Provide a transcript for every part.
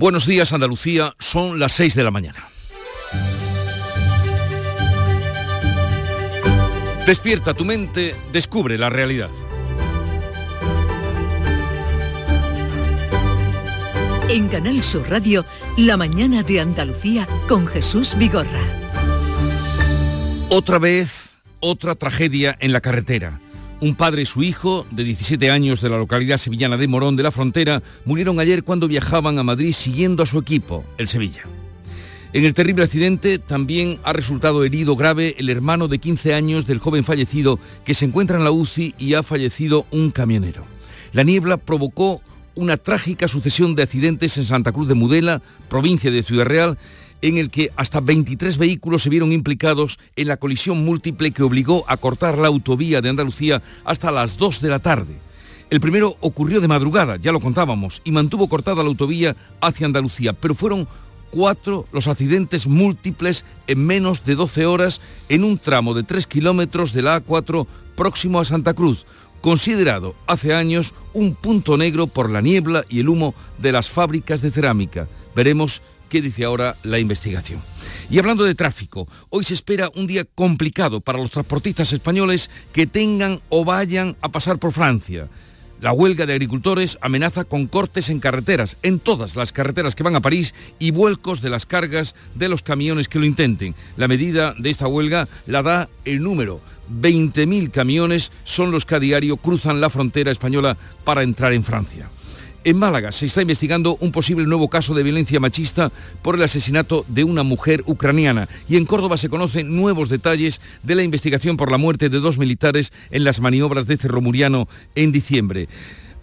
Buenos días Andalucía, son las 6 de la mañana. Despierta tu mente, descubre la realidad. En Canal Sur Radio, La mañana de Andalucía con Jesús Vigorra. Otra vez, otra tragedia en la carretera. Un padre y su hijo, de 17 años de la localidad sevillana de Morón de la Frontera, murieron ayer cuando viajaban a Madrid siguiendo a su equipo, el Sevilla. En el terrible accidente también ha resultado herido grave el hermano de 15 años del joven fallecido que se encuentra en la UCI y ha fallecido un camionero. La niebla provocó una trágica sucesión de accidentes en Santa Cruz de Mudela, provincia de Ciudad Real, en el que hasta 23 vehículos se vieron implicados en la colisión múltiple que obligó a cortar la autovía de Andalucía hasta las 2 de la tarde. El primero ocurrió de madrugada, ya lo contábamos, y mantuvo cortada la autovía hacia Andalucía, pero fueron cuatro los accidentes múltiples en menos de 12 horas en un tramo de 3 kilómetros de la A4 próximo a Santa Cruz, considerado hace años un punto negro por la niebla y el humo de las fábricas de cerámica. Veremos qué dice ahora la investigación. Y hablando de tráfico, hoy se espera un día complicado para los transportistas españoles que tengan o vayan a pasar por Francia. La huelga de agricultores amenaza con cortes en carreteras, en todas las carreteras que van a París y vuelcos de las cargas de los camiones que lo intenten. La medida de esta huelga la da el número. 20.000 camiones son los que a diario cruzan la frontera española para entrar en Francia. En Málaga se está investigando un posible nuevo caso de violencia machista por el asesinato de una mujer ucraniana y en Córdoba se conocen nuevos detalles de la investigación por la muerte de dos militares en las maniobras de Cerro Muriano en diciembre.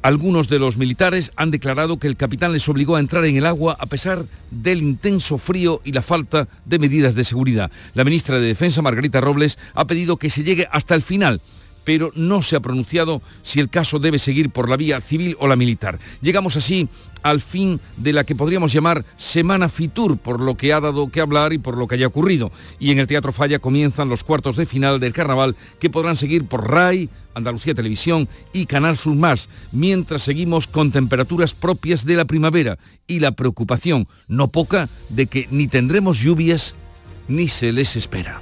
Algunos de los militares han declarado que el capitán les obligó a entrar en el agua a pesar del intenso frío y la falta de medidas de seguridad. La ministra de Defensa, Margarita Robles, ha pedido que se llegue hasta el final pero no se ha pronunciado si el caso debe seguir por la vía civil o la militar. Llegamos así al fin de la que podríamos llamar Semana Fitur, por lo que ha dado que hablar y por lo que haya ocurrido. Y en el Teatro Falla comienzan los cuartos de final del carnaval que podrán seguir por RAI, Andalucía Televisión y Canal Sur Más, mientras seguimos con temperaturas propias de la primavera y la preocupación, no poca, de que ni tendremos lluvias ni se les espera.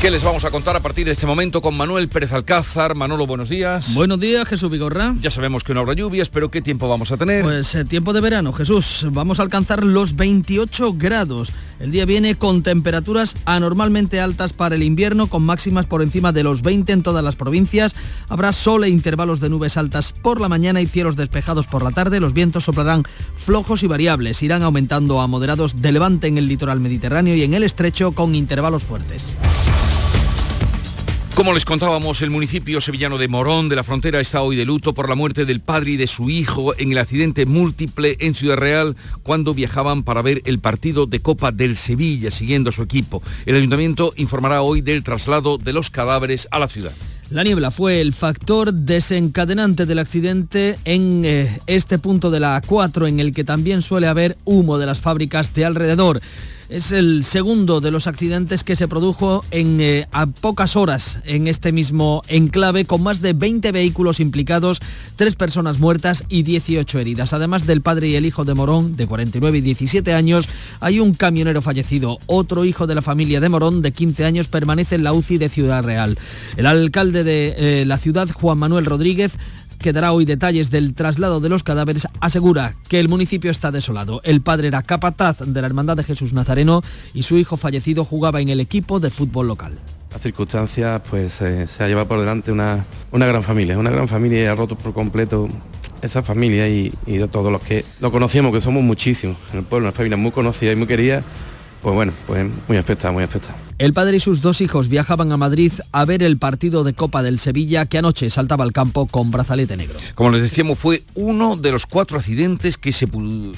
¿Qué les vamos a contar a partir de este momento con Manuel Pérez Alcázar? Manolo, buenos días. Buenos días, Jesús Vigorra. Ya sabemos que no habrá lluvias, pero ¿qué tiempo vamos a tener? Pues eh, tiempo de verano, Jesús. Vamos a alcanzar los 28 grados. El día viene con temperaturas anormalmente altas para el invierno, con máximas por encima de los 20 en todas las provincias. Habrá sol e intervalos de nubes altas por la mañana y cielos despejados por la tarde. Los vientos soplarán flojos y variables. Irán aumentando a moderados de levante en el litoral mediterráneo y en el estrecho con intervalos fuertes. Como les contábamos, el municipio sevillano de Morón de la Frontera está hoy de luto por la muerte del padre y de su hijo en el accidente múltiple en Ciudad Real cuando viajaban para ver el partido de Copa del Sevilla siguiendo a su equipo. El ayuntamiento informará hoy del traslado de los cadáveres a la ciudad. La niebla fue el factor desencadenante del accidente en eh, este punto de la A4 en el que también suele haber humo de las fábricas de alrededor. Es el segundo de los accidentes que se produjo en eh, a pocas horas en este mismo enclave, con más de 20 vehículos implicados, tres personas muertas y 18 heridas. Además del padre y el hijo de Morón, de 49 y 17 años, hay un camionero fallecido. Otro hijo de la familia de Morón, de 15 años, permanece en la UCI de Ciudad Real. El alcalde de eh, la ciudad, Juan Manuel Rodríguez, que dará hoy detalles del traslado de los cadáveres, asegura que el municipio está desolado. El padre era capataz de la Hermandad de Jesús Nazareno y su hijo fallecido jugaba en el equipo de fútbol local. Las circunstancias, pues eh, se ha llevado por delante una, una gran familia, una gran familia y ha roto por completo esa familia y, y de todos los que lo conocíamos, que somos muchísimos en el pueblo, una familia muy conocida y muy querida, pues bueno, pues muy afectada, muy afectada. El padre y sus dos hijos viajaban a Madrid a ver el partido de Copa del Sevilla que anoche saltaba al campo con brazalete negro. Como les decíamos, fue uno de los cuatro accidentes que se,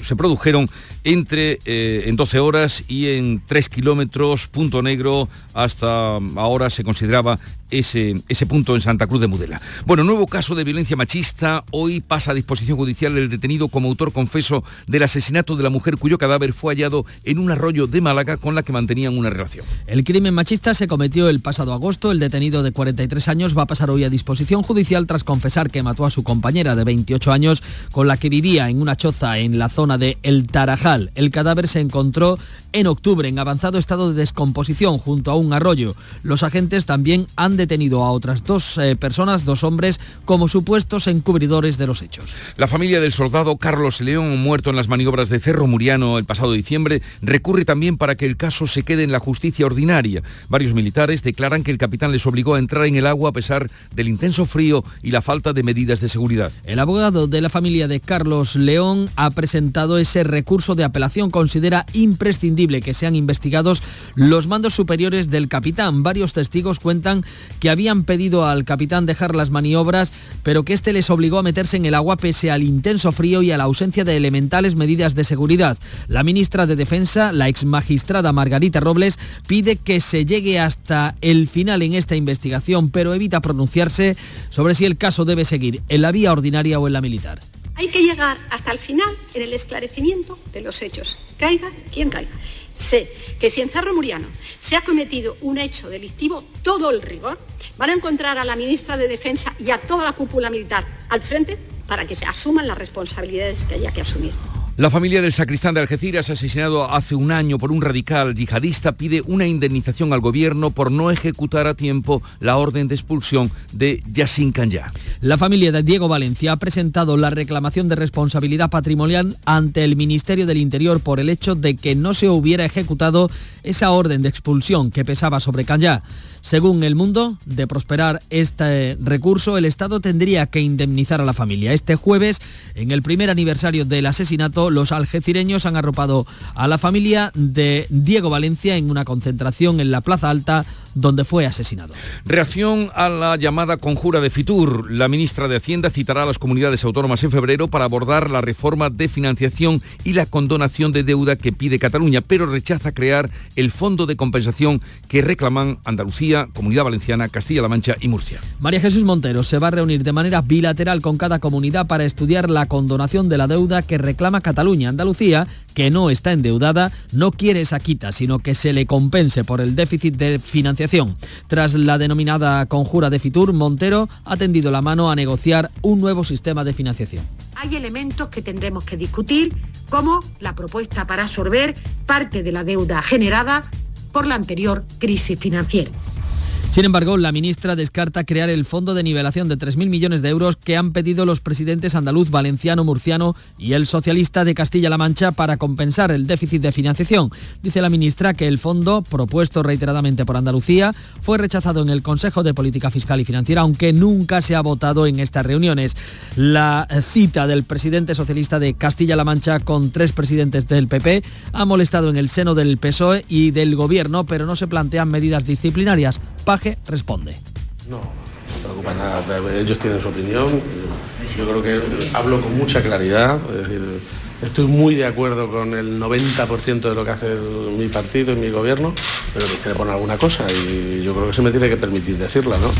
se produjeron entre eh, en 12 horas y en 3 kilómetros, punto negro, hasta ahora se consideraba ese, ese punto en Santa Cruz de Mudela. Bueno, nuevo caso de violencia machista. Hoy pasa a disposición judicial el detenido como autor confeso del asesinato de la mujer cuyo cadáver fue hallado en un arroyo de Málaga con la que mantenían una relación. El crimen machista se cometió el pasado agosto. El detenido de 43 años va a pasar hoy a disposición judicial tras confesar que mató a su compañera de 28 años con la que vivía en una choza en la zona de El Tarajal. El cadáver se encontró en octubre en avanzado estado de descomposición junto a un arroyo. Los agentes también han detenido a otras dos eh, personas, dos hombres, como supuestos encubridores de los hechos. La familia del soldado Carlos León, muerto en las maniobras de Cerro Muriano el pasado diciembre, recurre también para que el caso se quede en la justicia ordinaria. Varios militares declaran que el capitán les obligó a entrar en el agua a pesar del intenso frío y la falta de medidas de seguridad. El abogado de la familia de Carlos León ha presentado ese recurso de apelación. Considera imprescindible que sean investigados los mandos superiores del capitán. Varios testigos cuentan que habían pedido al capitán dejar las maniobras, pero que éste les obligó a meterse en el agua pese al intenso frío y a la ausencia de elementales medidas de seguridad. La ministra de Defensa, la ex magistrada Margarita Robles, pide que se llegue hasta el final en esta investigación, pero evita pronunciarse sobre si el caso debe seguir en la vía ordinaria o en la militar. Hay que llegar hasta el final en el esclarecimiento de los hechos, caiga quien caiga. Sé que si en Cerro Muriano se ha cometido un hecho delictivo, todo el rigor, van a encontrar a la ministra de Defensa y a toda la cúpula militar al frente para que se asuman las responsabilidades que haya que asumir. La familia del sacristán de Algeciras, asesinado hace un año por un radical yihadista, pide una indemnización al gobierno por no ejecutar a tiempo la orden de expulsión de Yassin Kanya. La familia de Diego Valencia ha presentado la reclamación de responsabilidad patrimonial ante el Ministerio del Interior por el hecho de que no se hubiera ejecutado esa orden de expulsión que pesaba sobre Kanya. Según El Mundo, de prosperar este recurso, el Estado tendría que indemnizar a la familia. Este jueves, en el primer aniversario del asesinato, los algecireños han arropado a la familia de Diego Valencia en una concentración en la Plaza Alta donde fue asesinado. Reacción a la llamada conjura de Fitur. La ministra de Hacienda citará a las comunidades autónomas en febrero para abordar la reforma de financiación y la condonación de deuda que pide Cataluña, pero rechaza crear el fondo de compensación que reclaman Andalucía, Comunidad Valenciana, Castilla-La Mancha y Murcia. María Jesús Montero se va a reunir de manera bilateral con cada comunidad para estudiar la condonación de la deuda que reclama Cataluña. Andalucía, que no está endeudada, no quiere esa quita, sino que se le compense por el déficit de financiación tras la denominada conjura de Fitur, Montero ha tendido la mano a negociar un nuevo sistema de financiación. Hay elementos que tendremos que discutir, como la propuesta para absorber parte de la deuda generada por la anterior crisis financiera. Sin embargo, la ministra descarta crear el fondo de nivelación de 3.000 millones de euros que han pedido los presidentes andaluz, valenciano, murciano y el socialista de Castilla-La Mancha para compensar el déficit de financiación. Dice la ministra que el fondo, propuesto reiteradamente por Andalucía, fue rechazado en el Consejo de Política Fiscal y Financiera, aunque nunca se ha votado en estas reuniones. La cita del presidente socialista de Castilla-La Mancha con tres presidentes del PP ha molestado en el seno del PSOE y del Gobierno, pero no se plantean medidas disciplinarias. Paje responde. No, no preocupa nada. Ellos tienen su opinión. Yo creo que hablo con mucha claridad. Estoy muy de acuerdo con el 90% de lo que hace mi partido y mi gobierno, pero me quiere poner alguna cosa y yo creo que se me tiene que permitir decirla, ¿no?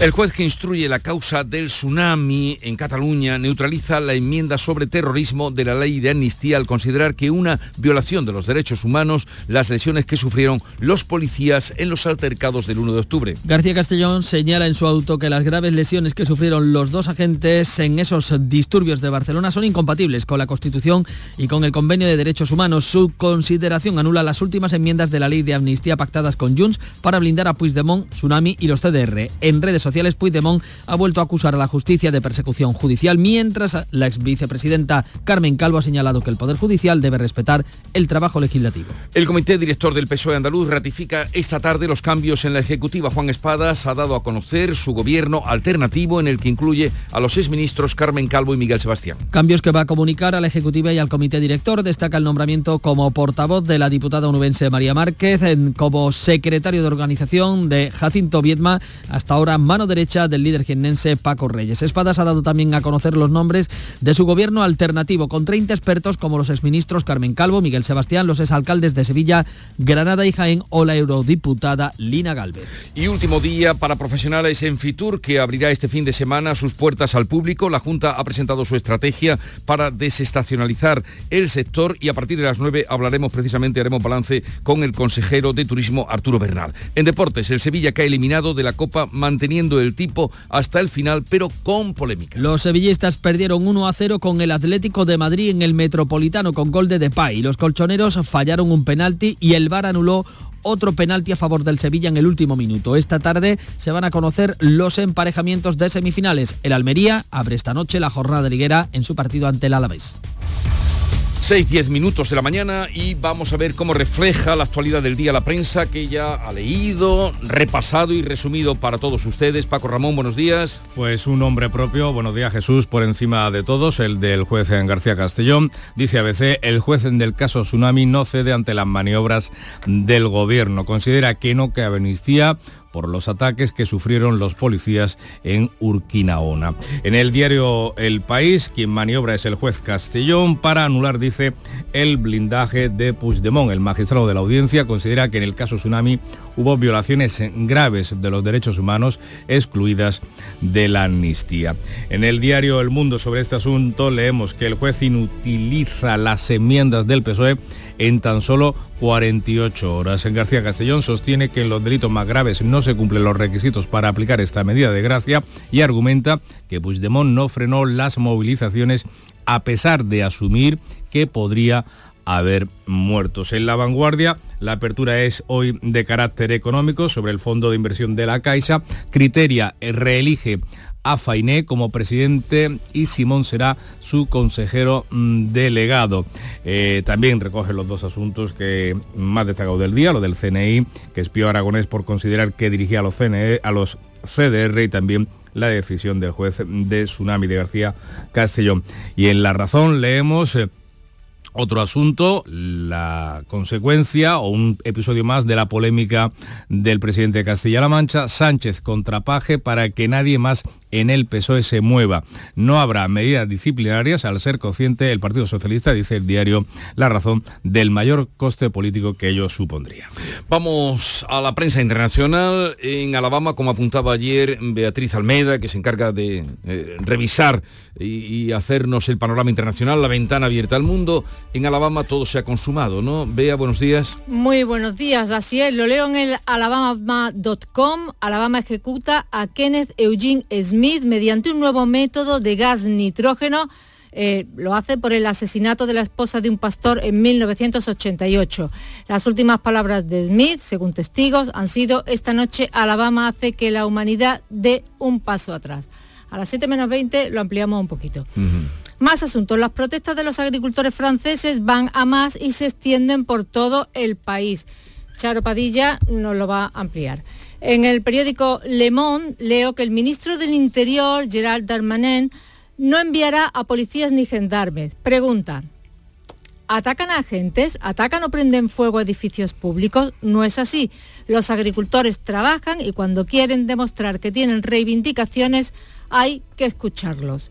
El juez que instruye la causa del tsunami en Cataluña neutraliza la enmienda sobre terrorismo de la ley de amnistía al considerar que una violación de los derechos humanos las lesiones que sufrieron los policías en los altercados del 1 de octubre. García Castellón señala en su auto que las graves lesiones que sufrieron los dos agentes en esos disturbios de Barcelona son incompatibles con la Constitución y con el Convenio de Derechos Humanos. Su consideración anula las últimas enmiendas de la ley de amnistía pactadas con Junts para blindar a Puigdemont, Tsunami y los CDR. En redes sociales, Puigdemont ha vuelto a acusar a la justicia de persecución judicial, mientras la ex vicepresidenta Carmen Calvo ha señalado que el Poder Judicial debe respetar el trabajo legislativo. El comité director del PSOE andaluz ratifica esta tarde los cambios en la ejecutiva. Juan Espadas ha dado a conocer su gobierno alternativo en el que incluye a los exministros Carmen Calvo y Miguel Sebastián. Cambios que va a comunicar a la ejecutiva y al comité director. Destaca el nombramiento como portavoz de la diputada onubense María Márquez, en, como secretario de organización de Jacinto Viedma, hasta ahora mano derecha del líder jiennense Paco Reyes. Espadas ha dado también a conocer los nombres de su gobierno alternativo, con 30 expertos como los exministros Carmen Calvo, Miguel Sebastián, los exalcaldes de Sevilla, Granada y Jaén o la eurodiputada Lina Galvez. Y último día para profesionales en Fitur, que abrirá este fin de semana sus puertas al público. La Junta ha presentado su estrategia para desestacionalizar el sector y a partir de las 9 hablaremos precisamente, haremos balance con el consejero de Turismo Arturo Bernal. En deportes, el Sevilla que ha eliminado de la Copa manteniendo el tipo hasta el final, pero con polémica. Los sevillistas perdieron 1 a 0 con el Atlético de Madrid en el Metropolitano con gol de Depay. Los colchoneros fallaron un penalti y el VAR anuló otro penalti a favor del Sevilla en el último minuto. Esta tarde se van a conocer los emparejamientos de semifinales. El Almería abre esta noche la jornada de liguera en su partido ante el Alavés. 6-10 minutos de la mañana y vamos a ver cómo refleja la actualidad del día la prensa que ya ha leído, repasado y resumido para todos ustedes. Paco Ramón, buenos días. Pues un nombre propio, buenos días Jesús, por encima de todos, el del juez García Castellón. Dice ABC, el juez del caso Tsunami no cede ante las maniobras del gobierno. Considera que no cabe amnistía por los ataques que sufrieron los policías en Urquinaona. En el diario El País, quien maniobra es el juez Castellón para anular, dice, el blindaje de Puigdemont. El magistrado de la audiencia considera que en el caso Tsunami hubo violaciones graves de los derechos humanos excluidas de la amnistía. En el diario El Mundo sobre este asunto leemos que el juez inutiliza las enmiendas del PSOE en tan solo 48 horas. En García Castellón sostiene que en los delitos más graves no se cumplen los requisitos para aplicar esta medida de gracia y argumenta que Puigdemont no frenó las movilizaciones a pesar de asumir que podría haber muertos. En la vanguardia, la apertura es hoy de carácter económico sobre el fondo de inversión de la Caixa. Criteria reelige a Fainé como presidente y Simón será su consejero mm, delegado. Eh, también recoge los dos asuntos que más destacado del día, lo del CNI, que espió Aragonés por considerar que dirigía a los, CNE, a los CDR y también la decisión del juez de Tsunami de García Castellón. Y en La Razón leemos... Eh, otro asunto, la consecuencia o un episodio más de la polémica del presidente de Castilla-La Mancha, Sánchez contra Paje para que nadie más en el PSOE se mueva. No habrá medidas disciplinarias al ser consciente el Partido Socialista, dice el diario La Razón, del mayor coste político que ello supondría. Vamos a la prensa internacional. En Alabama, como apuntaba ayer Beatriz Almeida, que se encarga de eh, revisar y, hacernos el panorama internacional, la ventana abierta al mundo, en Alabama todo se ha consumado, ¿no? Bea, buenos días. Muy buenos días, así es, lo leo en el alabama.com. Alabama ejecuta a Kenneth Eugene Smith mediante un nuevo método de gas nitrógeno. Eh, lo hace por el asesinato de la esposa de un pastor en 1988. Las últimas palabras de Smith, según testigos, han sido, esta noche Alabama hace que la humanidad dé un paso atrás. A las 7 menos 20 lo ampliamos un poquito. Más asuntos. Las protestas de los agricultores franceses van a más y se extienden por todo el país. Charo Padilla nos lo va a ampliar. En el periódico Le Monde leo que el ministro del Interior, Gerald Darmanin, no enviará a policías ni gendarmes. Pregunta, ¿atacan a agentes? ¿Atacan o prenden fuego a edificios públicos? No es así. Los agricultores trabajan y cuando quieren demostrar que tienen reivindicaciones, hay que escucharlos.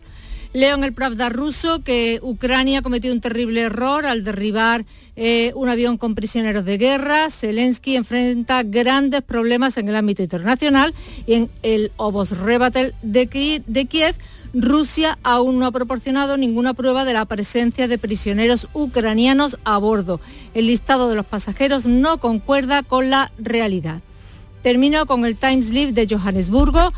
Leo en el Pravda ruso que Ucrania cometió un terrible error al derribar eh, un avión con prisioneros de guerra. Zelensky enfrenta grandes problemas en el ámbito internacional y en el Obosrebatel de, de Kiev. Rusia aún no ha proporcionado ninguna prueba de la presencia de prisioneros ucranianos a bordo. El listado de los pasajeros no concuerda con la realidad. Termino con el Times Live de Johannesburgo.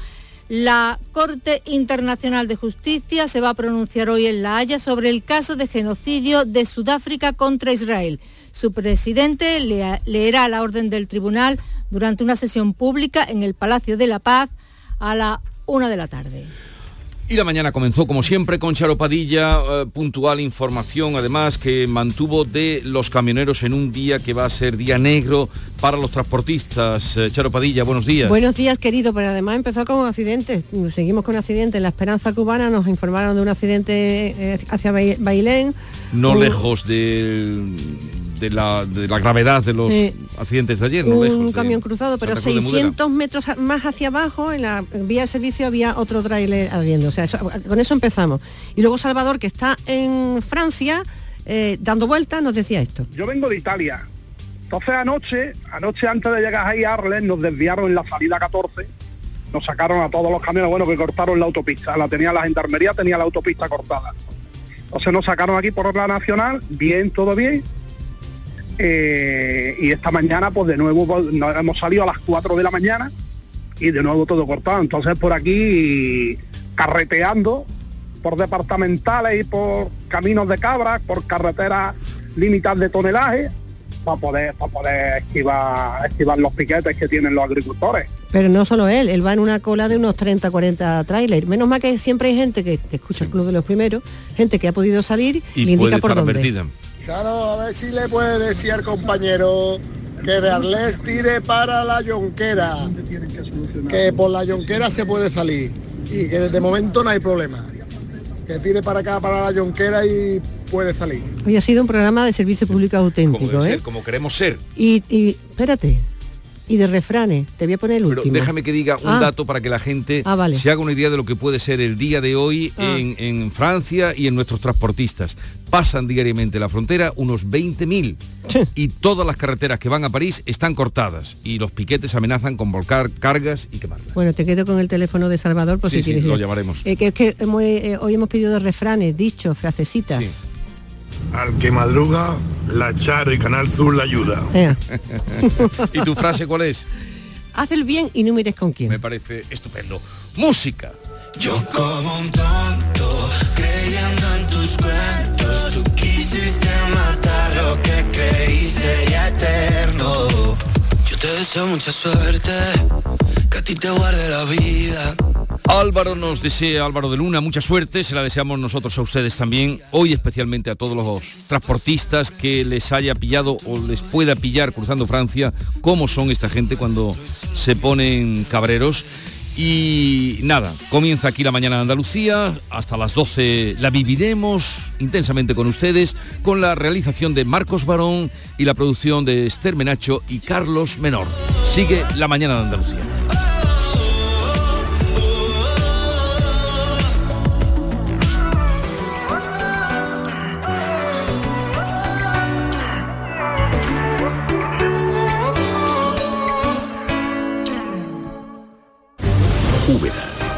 La Corte Internacional de Justicia se va a pronunciar hoy en La Haya sobre el caso de genocidio de Sudáfrica contra Israel. Su presidente leerá la orden del tribunal durante una sesión pública en el Palacio de la Paz a la una de la tarde. Y la mañana comenzó como siempre con Charo Padilla, eh, puntual información además que mantuvo de los camioneros en un día que va a ser día negro para los transportistas. Eh, Charo Padilla, buenos días. Buenos días querido, pero además empezó con accidentes. Seguimos con accidentes. En la Esperanza Cubana nos informaron de un accidente eh, hacia Bailén. No lejos del de la, gravedad de los accidentes de ayer. un camión cruzado, pero 600 metros más hacia abajo, en la vía de servicio había otro tráiler ardiendo. O sea, con eso empezamos. Y luego Salvador, que está en Francia, eh, dando vueltas, nos decía esto. Yo vengo de Italia. Entonces anoche, anoche antes de llegar ahí a Arles, nos desviaron en la salida 14 nos sacaron a todos los camiones, bueno, que cortaron la autopista, la tenía la gendarmería, tenía la autopista cortada Entonces nos sacaron aquí por la nacional, bien, todo bien. Eh, y esta mañana, pues de nuevo, pues, nos hemos salido a las 4 de la mañana y de nuevo todo cortado. Entonces por aquí carreteando por departamentales y por caminos de cabras, por carreteras limitadas de tonelaje, para poder, para poder esquivar, esquivar los piquetes que tienen los agricultores. Pero no solo él, él va en una cola de unos 30, 40 trailers. Menos mal que siempre hay gente que, escucha el Club de los Primeros, gente que ha podido salir y, le indica por dónde. Claro, a ver si le puede decir al compañero que de Arles tire para la yonquera, que por la yonquera se puede salir y que de momento no hay problema. Que tire para acá, para la yonquera y puede salir. Hoy ha sido un programa de servicio público auténtico, como, ¿eh? ser, como queremos ser. Y, y espérate, y de refranes. Te voy a poner el último. Pero déjame que diga un Ah. dato para que la gente Ah, vale. se haga una idea de lo que puede ser el día de hoy Ah. en, en Francia y en nuestros transportistas. Pasan diariamente la frontera unos 20.000 y todas las carreteras que van a París están cortadas y los piquetes amenazan con volcar cargas y quemarlas. Bueno, te quedo con el teléfono de Salvador por Sí, si sí, quieres lo llamaremos. Eh, que es que hemos, eh, hoy hemos pedido refranes, dichos, frasecitas. Al que madruga, la Charo y Canal Sur la ayuda. ¿Y tu frase cuál es? Haz el bien y no mires con quién. Me parece estupendo. Música. Yo como un tonto, creyendo en tus cuentos, tú quisiste matar lo que creí sería eterno. Te deseo mucha suerte, que a ti te guarde la vida. Álvaro nos desea, Álvaro de Luna, mucha suerte, se la deseamos nosotros a ustedes también, hoy especialmente a todos los transportistas que les haya pillado o les pueda pillar cruzando Francia, cómo son esta gente cuando se ponen cabreros. Y nada, comienza aquí la mañana de Andalucía, hasta las 12 la viviremos intensamente con ustedes, con la realización de Marcos Barón y la producción de Esther Menacho y Carlos Menor. Sigue la mañana de Andalucía.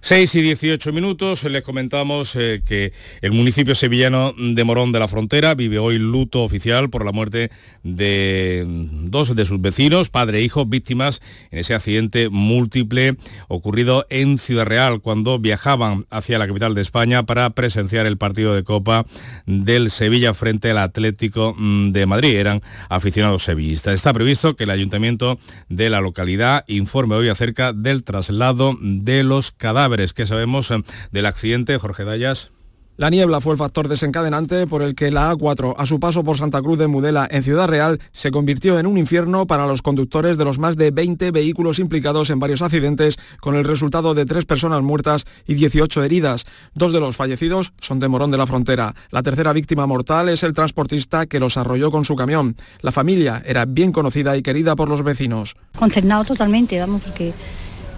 6 y 18 minutos, les comentamos eh, que el municipio sevillano de Morón de la Frontera vive hoy luto oficial por la muerte de dos de sus vecinos, padre e hijo, víctimas en ese accidente múltiple ocurrido en Ciudad Real cuando viajaban hacia la capital de España para presenciar el partido de Copa del Sevilla frente al Atlético mm, de Madrid. Eran aficionados sevillistas. Está previsto que el ayuntamiento de la localidad informe hoy acerca del traslado de los cadáveres. ¿Qué sabemos eh, del accidente, Jorge Dayas? La niebla fue el factor desencadenante por el que la A4, a su paso por Santa Cruz de Mudela en Ciudad Real, se convirtió en un infierno para los conductores de los más de 20 vehículos implicados en varios accidentes, con el resultado de tres personas muertas y 18 heridas. Dos de los fallecidos son de Morón de la Frontera. La tercera víctima mortal es el transportista que los arrolló con su camión. La familia era bien conocida y querida por los vecinos. Concernado totalmente, vamos, porque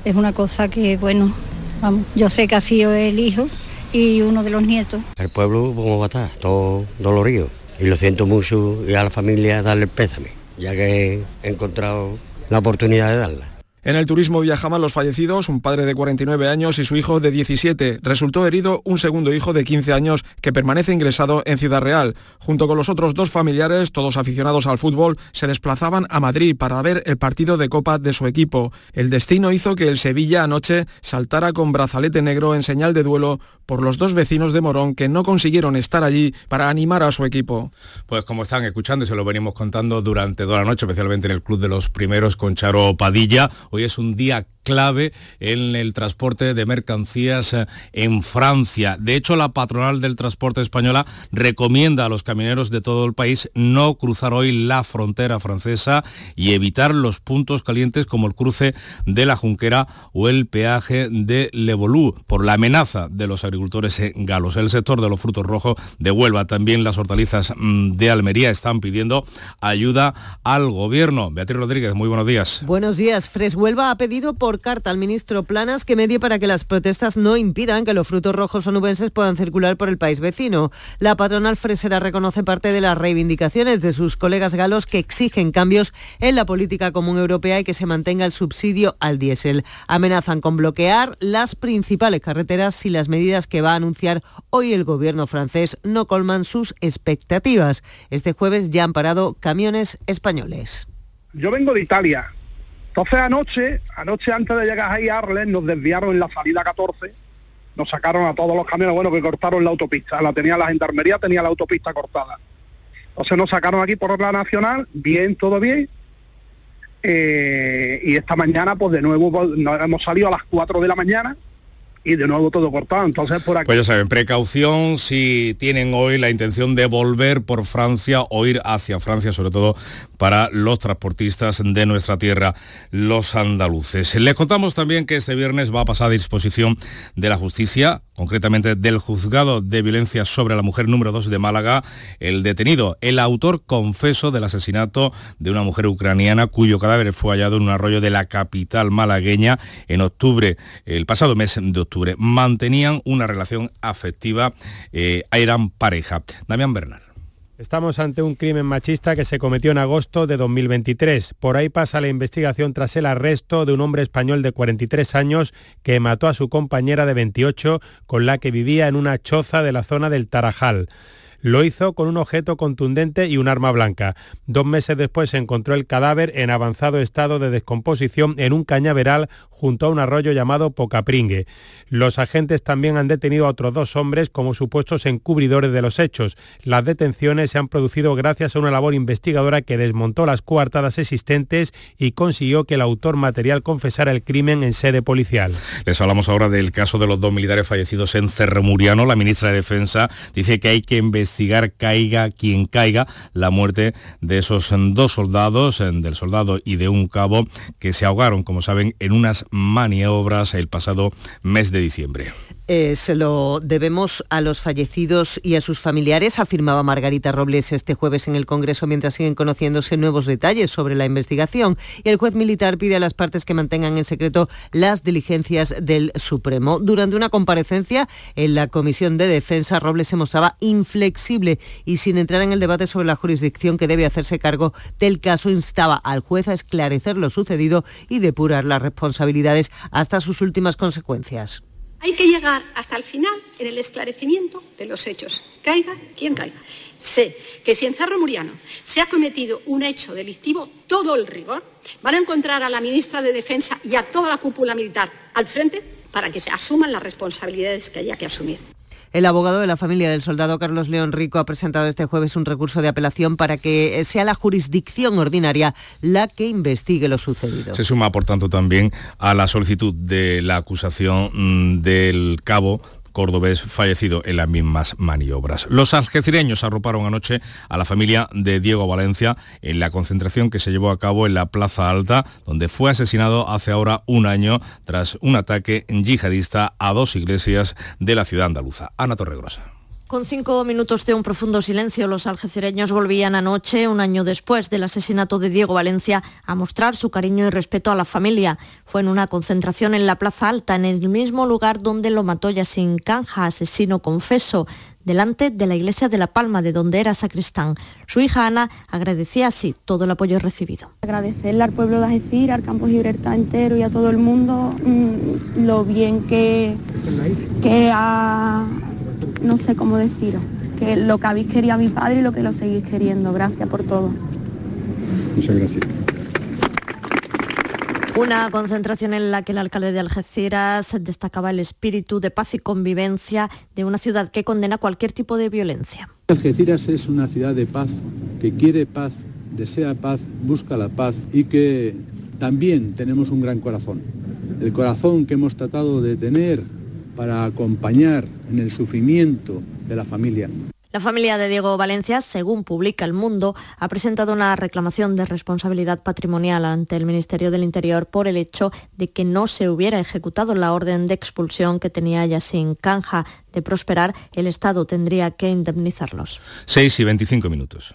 es una cosa que, bueno, yo sé que ha sido el hijo y uno de los nietos. El pueblo, ¿cómo va a estar? Todo dolorido. Y lo siento mucho y a la familia darle el pésame, ya que he encontrado la oportunidad de darla. En el turismo viajaban los fallecidos, un padre de 49 años y su hijo de 17. Resultó herido un segundo hijo de 15 años que permanece ingresado en Ciudad Real. Junto con los otros dos familiares, todos aficionados al fútbol, se desplazaban a Madrid para ver el partido de Copa de su equipo. El destino hizo que el Sevilla anoche saltara con brazalete negro en señal de duelo por los dos vecinos de Morón que no consiguieron estar allí para animar a su equipo. Pues como están escuchando y se lo venimos contando durante toda la noche, especialmente en el Club de los Primeros con Charo Padilla, hoy es un día clave en el transporte de mercancías eh, en Francia. De hecho, la patronal del transporte española recomienda a los camioneros de todo el país no cruzar hoy la frontera francesa y evitar los puntos calientes como el cruce de la Junquera o el peaje de Levolú por la amenaza de los agricultores galos. El sector de los frutos rojos de Huelva, también las hortalizas mm, de Almería están pidiendo ayuda al gobierno. Beatriz Rodríguez, muy buenos días. Buenos días. Fres Huelva ha pedido por carta al ministro Planas que medie para que las protestas no impidan que los frutos rojos onubenses puedan circular por el país vecino. La patronal fresera reconoce parte de las reivindicaciones de sus colegas galos que exigen cambios en la política común europea y que se mantenga el subsidio al diésel. Amenazan con bloquear las principales carreteras si las medidas que va a anunciar hoy el gobierno francés no colman sus expectativas. Este jueves ya han parado camiones españoles. Yo vengo de Italia entonces anoche, anoche antes de llegar ahí a Arles, nos desviaron en la salida 14, nos sacaron a todos los camiones, bueno, que cortaron la autopista, la tenía la gendarmería, tenía la autopista cortada. Entonces nos sacaron aquí por la nacional, bien, todo bien. Eh, y esta mañana, pues de nuevo, nos hemos salido a las 4 de la mañana y de nuevo todo cortado. Entonces por aquí. Pues ya saben, precaución si tienen hoy la intención de volver por Francia o ir hacia Francia, sobre todo para los transportistas de nuestra tierra, los andaluces. Les contamos también que este viernes va a pasar a disposición de la justicia concretamente del juzgado de violencia sobre la mujer número 2 de Málaga, el detenido, el autor confeso del asesinato de una mujer ucraniana cuyo cadáver fue hallado en un arroyo de la capital malagueña en octubre, el pasado mes de octubre. Mantenían una relación afectiva, eh, eran pareja. Damián Bernal. Estamos ante un crimen machista que se cometió en agosto de 2023. Por ahí pasa la investigación tras el arresto de un hombre español de 43 años que mató a su compañera de 28 con la que vivía en una choza de la zona del Tarajal. Lo hizo con un objeto contundente y un arma blanca. Dos meses después se encontró el cadáver en avanzado estado de descomposición en un cañaveral junto a un arroyo llamado Pocapringue. Los agentes también han detenido a otros dos hombres como supuestos encubridores de los hechos. Las detenciones se han producido gracias a una labor investigadora que desmontó las coartadas existentes y consiguió que el autor material confesara el crimen en sede policial. Les hablamos ahora del caso de los dos militares fallecidos en Cerremuriano. La ministra de Defensa dice que hay que investigar, caiga quien caiga, la muerte de esos dos soldados, del soldado y de un cabo, que se ahogaron, como saben, en unas maniobras el pasado mes de diciembre. Eh, se lo debemos a los fallecidos y a sus familiares, afirmaba Margarita Robles este jueves en el Congreso mientras siguen conociéndose nuevos detalles sobre la investigación. Y el juez militar pide a las partes que mantengan en secreto las diligencias del Supremo. Durante una comparecencia en la Comisión de Defensa, Robles se mostraba inflexible y sin entrar en el debate sobre la jurisdicción que debe hacerse cargo del caso, instaba al juez a esclarecer lo sucedido y depurar las responsabilidades hasta sus últimas consecuencias. Hay que llegar hasta el final en el esclarecimiento de los hechos, caiga quien caiga. Sé que si en Cerro Muriano se ha cometido un hecho delictivo, todo el rigor, van a encontrar a la ministra de Defensa y a toda la cúpula militar al frente para que se asuman las responsabilidades que haya que asumir. El abogado de la familia del soldado Carlos León Rico ha presentado este jueves un recurso de apelación para que sea la jurisdicción ordinaria la que investigue lo sucedido. Se suma, por tanto, también a la solicitud de la acusación mm, del cabo cordobés fallecido en las mismas maniobras. Los algecireños arroparon anoche a la familia de Diego Valencia en la concentración que se llevó a cabo en la Plaza Alta, donde fue asesinado hace ahora un año tras un ataque yihadista a dos iglesias de la ciudad andaluza. Ana Torregrosa. Con cinco minutos de un profundo silencio, los algecireños volvían anoche, un año después del asesinato de Diego Valencia, a mostrar su cariño y respeto a la familia. Fue en una concentración en la Plaza Alta, en el mismo lugar donde lo mató Yasin Canja, asesino confeso delante de la iglesia de La Palma, de donde era sacristán. Su hija Ana agradecía así todo el apoyo recibido. Agradecerle al pueblo de Algeciras, al Campo Gibraltar entero y a todo el mundo mm, lo bien que, que ha no sé cómo deciros, que lo que habéis querido a mi padre y lo que lo seguís queriendo. Gracias por todo. Muchas gracias. Una concentración en la que el alcalde de Algeciras destacaba el espíritu de paz y convivencia de una ciudad que condena cualquier tipo de violencia. Algeciras es una ciudad de paz, que quiere paz, desea paz, busca la paz y que también tenemos un gran corazón. El corazón que hemos tratado de tener para acompañar en el sufrimiento de la familia. La familia de Diego Valencia, según publica El Mundo, ha presentado una reclamación de responsabilidad patrimonial ante el Ministerio del Interior por el hecho de que no se hubiera ejecutado la orden de expulsión que tenía ya sin Canja. De prosperar, el Estado tendría que indemnizarlos. 6 y 25 minutos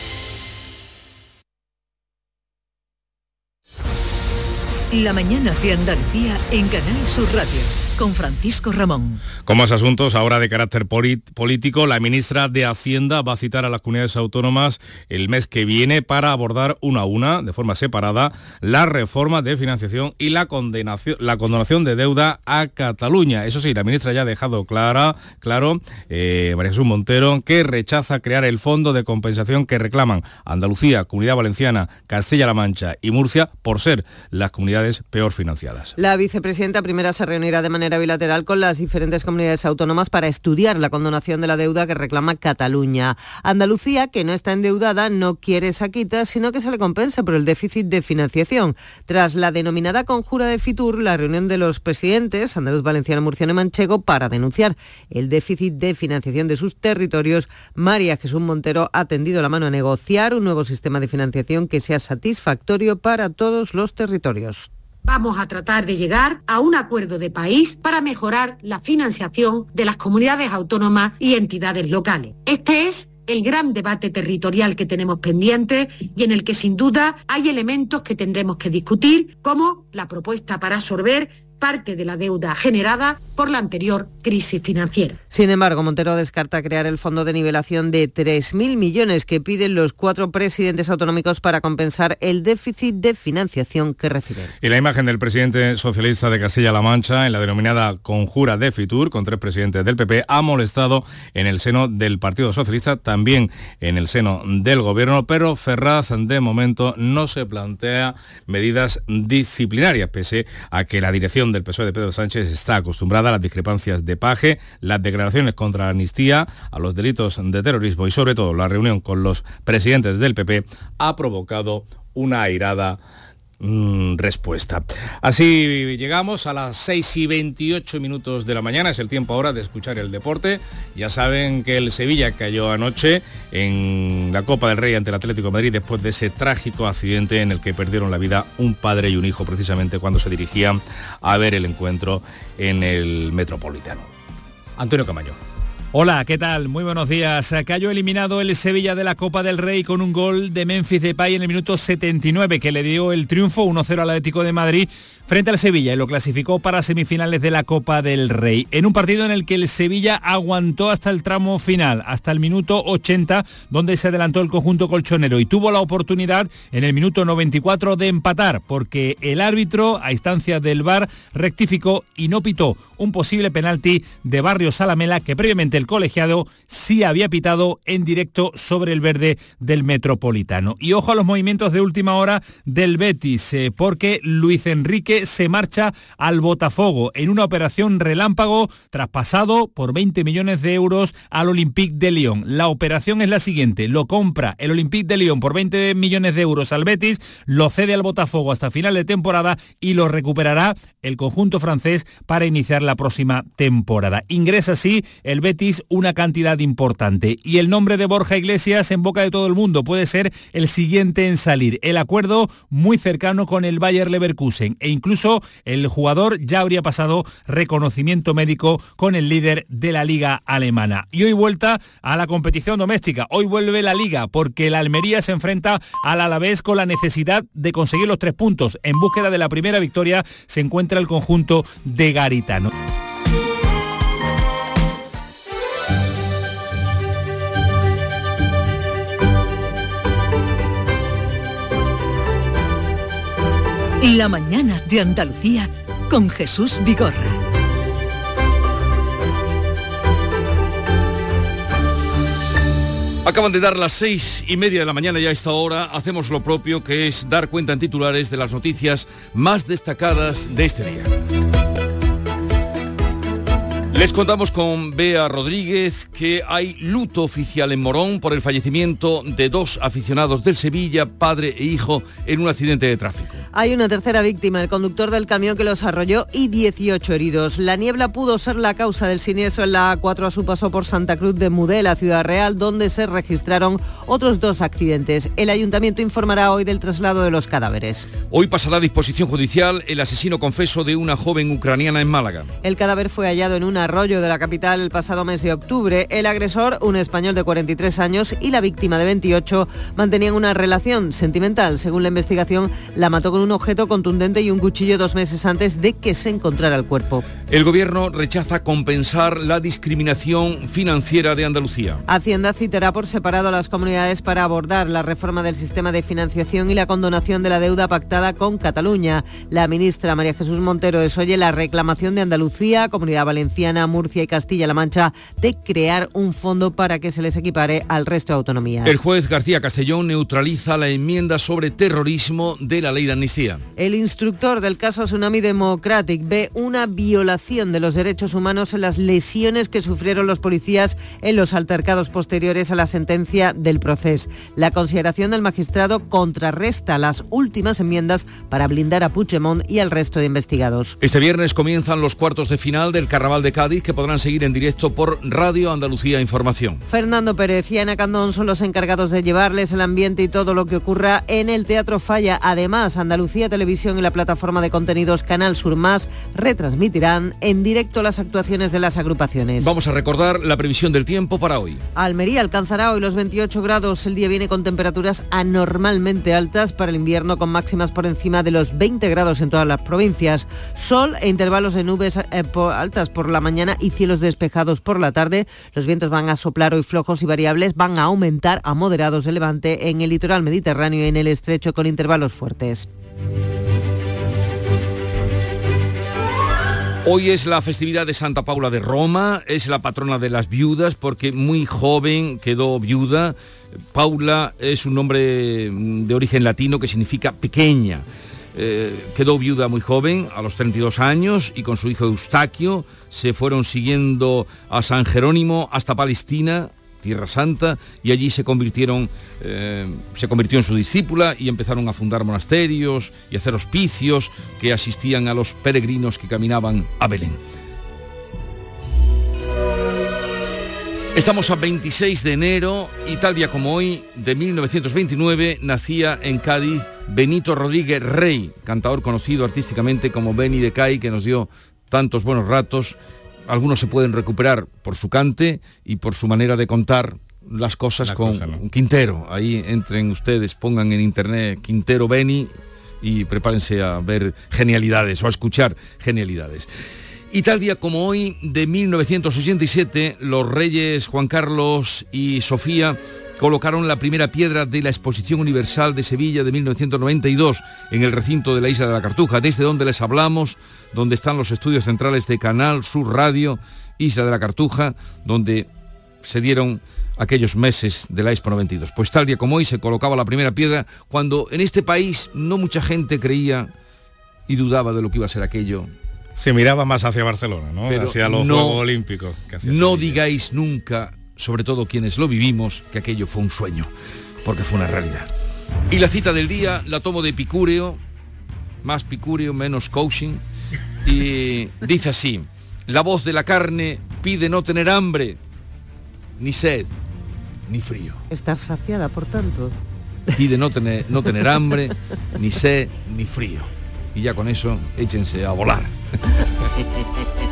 La mañana de Andalucía en Canal Sur Radio con Francisco Ramón. Con más asuntos, ahora de carácter político, la ministra de Hacienda va a citar a las comunidades autónomas el mes que viene para abordar una a una, de forma separada, la reforma de financiación y la, condenación, la condonación de deuda a Cataluña. Eso sí, la ministra ya ha dejado clara, claro, eh, María Jesús Montero, que rechaza crear el fondo de compensación que reclaman Andalucía, Comunidad Valenciana, Castilla-La Mancha y Murcia por ser las comunidades peor financiadas. La vicepresidenta primera se reunirá de bilateral con las diferentes comunidades autónomas para estudiar la condonación de la deuda que reclama Cataluña. Andalucía, que no está endeudada, no quiere esa quita, sino que se le compensa por el déficit de financiación. Tras la denominada conjura de Fitur, la reunión de los presidentes, andaluz, valenciano, murciano y manchego, para denunciar el déficit de financiación de sus territorios, María Jesús Montero ha tendido la mano a negociar un nuevo sistema de financiación que sea satisfactorio para todos los territorios. Vamos a tratar de llegar a un acuerdo de país para mejorar la financiación de las comunidades autónomas y entidades locales. Este es el gran debate territorial que tenemos pendiente y en el que sin duda hay elementos que tendremos que discutir, como la propuesta para absorber parte de la deuda generada por la anterior crisis financiera. Sin embargo, Montero descarta crear el fondo de nivelación de 3.000 millones que piden los cuatro presidentes autonómicos para compensar el déficit de financiación que reciben. Y la imagen del presidente socialista de Castilla-La Mancha en la denominada conjura de Fitur con tres presidentes del PP ha molestado en el seno del Partido Socialista, también en el seno del Gobierno, pero Ferraz de momento no se plantea medidas disciplinarias, pese a que la dirección del PSOE de Pedro Sánchez está acostumbrada a las discrepancias de paje, las declaraciones contra la amnistía, a los delitos de terrorismo y sobre todo la reunión con los presidentes del PP ha provocado una airada Mm, respuesta. Así llegamos a las 6 y 28 minutos de la mañana, es el tiempo ahora de escuchar el deporte. Ya saben que el Sevilla cayó anoche en la Copa del Rey ante el Atlético de Madrid después de ese trágico accidente en el que perdieron la vida un padre y un hijo precisamente cuando se dirigían a ver el encuentro en el Metropolitano. Antonio Camaño. Hola, ¿qué tal? Muy buenos días. Cayó eliminado el Sevilla de la Copa del Rey con un gol de Memphis Depay en el minuto 79 que le dio el triunfo 1-0 al Atlético de Madrid frente al Sevilla y lo clasificó para semifinales de la Copa del Rey, en un partido en el que el Sevilla aguantó hasta el tramo final, hasta el minuto 80, donde se adelantó el conjunto colchonero y tuvo la oportunidad en el minuto 94 de empatar, porque el árbitro, a instancia del VAR, rectificó y no pitó un posible penalti de Barrio Salamela que previamente el colegiado sí había pitado en directo sobre el verde del Metropolitano. Y ojo a los movimientos de última hora del Betis, eh, porque Luis Enrique se marcha al Botafogo en una operación relámpago traspasado por 20 millones de euros al Olympique de Lyon. La operación es la siguiente, lo compra el Olympique de Lyon por 20 millones de euros al Betis, lo cede al Botafogo hasta final de temporada y lo recuperará el conjunto francés para iniciar la próxima temporada. Ingresa así el Betis una cantidad importante y el nombre de Borja Iglesias en boca de todo el mundo puede ser el siguiente en salir. El acuerdo muy cercano con el Bayer Leverkusen e incluso el jugador ya habría pasado reconocimiento médico con el líder de la liga alemana. Y hoy vuelta a la competición doméstica. Hoy vuelve la liga porque la Almería se enfrenta al Alavés con la necesidad de conseguir los tres puntos. En búsqueda de la primera victoria se encuentra el conjunto de Garitano. La mañana de Andalucía con Jesús Vigorra. Acaban de dar las seis y media de la mañana y a esta hora hacemos lo propio que es dar cuenta en titulares de las noticias más destacadas de este día. Les contamos con Bea Rodríguez que hay luto oficial en Morón por el fallecimiento de dos aficionados del Sevilla, padre e hijo, en un accidente de tráfico. Hay una tercera víctima, el conductor del camión que los arrolló y 18 heridos. La niebla pudo ser la causa del siniestro en la A4 a su paso por Santa Cruz de Mudela, Ciudad Real, donde se registraron otros dos accidentes. El ayuntamiento informará hoy del traslado de los cadáveres. Hoy pasará a disposición judicial el asesino confeso de una joven ucraniana en Málaga. El cadáver fue hallado en una arroyo de la capital el pasado mes de octubre. El agresor, un español de 43 años, y la víctima de 28 mantenían una relación sentimental. Según la investigación, la mató con un objeto contundente y un cuchillo dos meses antes de que se encontrara el cuerpo. El gobierno rechaza compensar la discriminación financiera de Andalucía. Hacienda citará por separado a las comunidades para abordar la reforma del sistema de financiación y la condonación de la deuda pactada con Cataluña. La ministra María Jesús Montero desoye la reclamación de Andalucía, Comunidad Valenciana, Murcia y Castilla-La Mancha de crear un fondo para que se les equipare al resto de autonomías. El juez García Castellón neutraliza la enmienda sobre terrorismo de la ley de amnistía. El instructor del caso Tsunami Democratic ve una violación de los derechos humanos en las lesiones que sufrieron los policías en los altercados posteriores a la sentencia del proceso. La consideración del magistrado contrarresta las últimas enmiendas para blindar a Puigdemont y al resto de investigados. Este viernes comienzan los cuartos de final del Carnaval de Cádiz que podrán seguir en directo por Radio Andalucía Información. Fernando Pérez y Ana Candón son los encargados de llevarles el ambiente y todo lo que ocurra en el Teatro Falla. Además, Andalucía Televisión y la plataforma de contenidos Canal Sur Más retransmitirán en directo las actuaciones de las agrupaciones. Vamos a recordar la previsión del tiempo para hoy. Almería alcanzará hoy los 28 grados. El día viene con temperaturas anormalmente altas para el invierno, con máximas por encima de los 20 grados en todas las provincias. Sol e intervalos de nubes eh, por, altas por la mañana y cielos despejados por la tarde. Los vientos van a soplar hoy flojos y variables, van a aumentar a moderados de levante en el litoral mediterráneo y en el estrecho con intervalos fuertes. Hoy es la festividad de Santa Paula de Roma, es la patrona de las viudas porque muy joven quedó viuda. Paula es un nombre de origen latino que significa pequeña. Eh, quedó viuda muy joven, a los 32 años, y con su hijo Eustaquio se fueron siguiendo a San Jerónimo hasta Palestina, Tierra Santa, y allí se convirtieron, eh, se convirtió en su discípula y empezaron a fundar monasterios y hacer hospicios que asistían a los peregrinos que caminaban a Belén. Estamos a 26 de enero y tal día como hoy, de 1929, nacía en Cádiz Benito Rodríguez Rey, cantador conocido artísticamente como Beni de Cay, que nos dio tantos buenos ratos algunos se pueden recuperar por su cante y por su manera de contar las cosas La con cosa, ¿no? un Quintero. Ahí entren ustedes, pongan en internet Quintero Beni y prepárense a ver genialidades o a escuchar genialidades. Y tal día como hoy, de 1987, los reyes Juan Carlos y Sofía colocaron la primera piedra de la Exposición Universal de Sevilla de 1992 en el recinto de la Isla de la Cartuja, desde donde les hablamos, donde están los estudios centrales de Canal Sur Radio, Isla de la Cartuja, donde se dieron aquellos meses de la Expo 92. Pues tal día como hoy se colocaba la primera piedra cuando en este país no mucha gente creía y dudaba de lo que iba a ser aquello. Se miraba más hacia Barcelona, ¿no? hacia los Juegos Olímpicos. no digáis nunca sobre todo quienes lo vivimos, que aquello fue un sueño, porque fue una realidad. Y la cita del día la tomo de Epicúreo, más Picúreo, menos coaching, y dice así, la voz de la carne pide no tener hambre, ni sed, ni frío. Estar saciada, por tanto. Pide no tener, no tener hambre, ni sed, ni frío. Y ya con eso, échense a volar.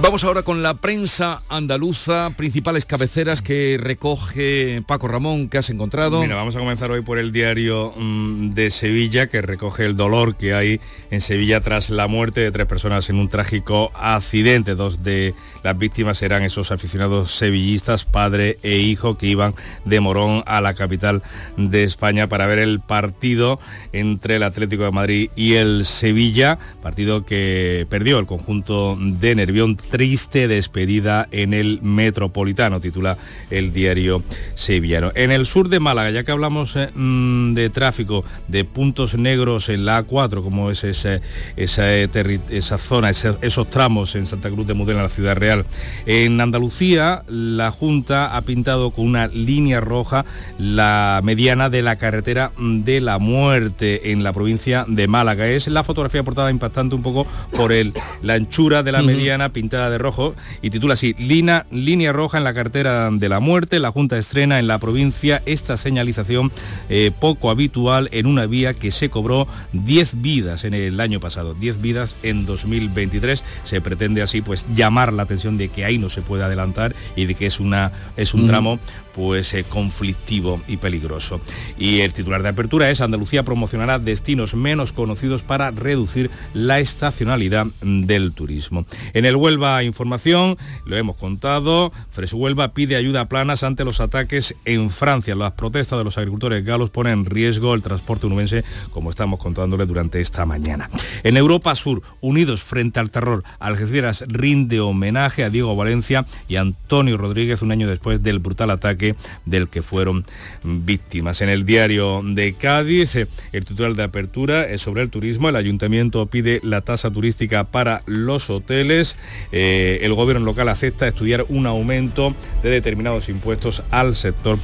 Vamos ahora con la prensa andaluza, principales cabeceras que recoge Paco Ramón, que has encontrado. Mira, vamos a comenzar hoy por el diario mm, de Sevilla, que recoge el dolor que hay en Sevilla tras la muerte de tres personas en un trágico accidente. Dos de las víctimas eran esos aficionados sevillistas, padre e hijo, que iban de Morón a la capital de España para ver el partido entre el Atlético de Madrid y el Sevilla, partido que perdió el conjunto de Nervión triste despedida en el Metropolitano, titula el diario sevillano. En el sur de Málaga, ya que hablamos eh, mm, de tráfico, de puntos negros en la A4, como es esa, esa, zona, esos tramos en Santa Cruz de Mudela, la ciudad real. En Andalucía, la Junta ha pintado con una línea roja la mediana de la carretera de la muerte en la provincia de Málaga. Es la fotografía portada impactante un poco por el, la anchura de la mediana pintada de rojo y titula así, Lina, línea roja en la cartera de la muerte. La Junta estrena en la provincia esta señalización eh, poco habitual en una vía que se cobró 10 vidas en el año pasado, 10 vidas en 2023. Se pretende así pues llamar la atención de que ahí no se puede adelantar y de que es, una, es un tramo pues conflictivo y peligroso. Y el titular de apertura es Andalucía promocionará destinos menos conocidos para reducir la estacionalidad del turismo. En el Huelva Información, lo hemos contado, Fresh Huelva pide ayuda a planas ante los ataques en Francia. Las protestas de los agricultores galos ponen en riesgo el transporte unubense, como estamos contándole durante esta mañana. En Europa Sur, unidos frente al terror, Algeciras rinde homenaje a Diego Valencia y Antonio Rodríguez un año después del brutal ataque del que fueron víctimas. En el diario de Cádiz, el titular de apertura es sobre el turismo. El ayuntamiento pide la tasa turística para los hoteles. Eh, el gobierno local acepta estudiar un aumento de determinados impuestos al sector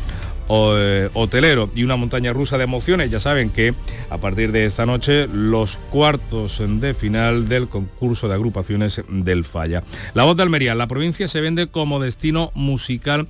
eh, hotelero y una montaña rusa de emociones. Ya saben que a partir de esta noche los cuartos de final del concurso de agrupaciones del Falla. La voz de Almería, la provincia se vende como destino musical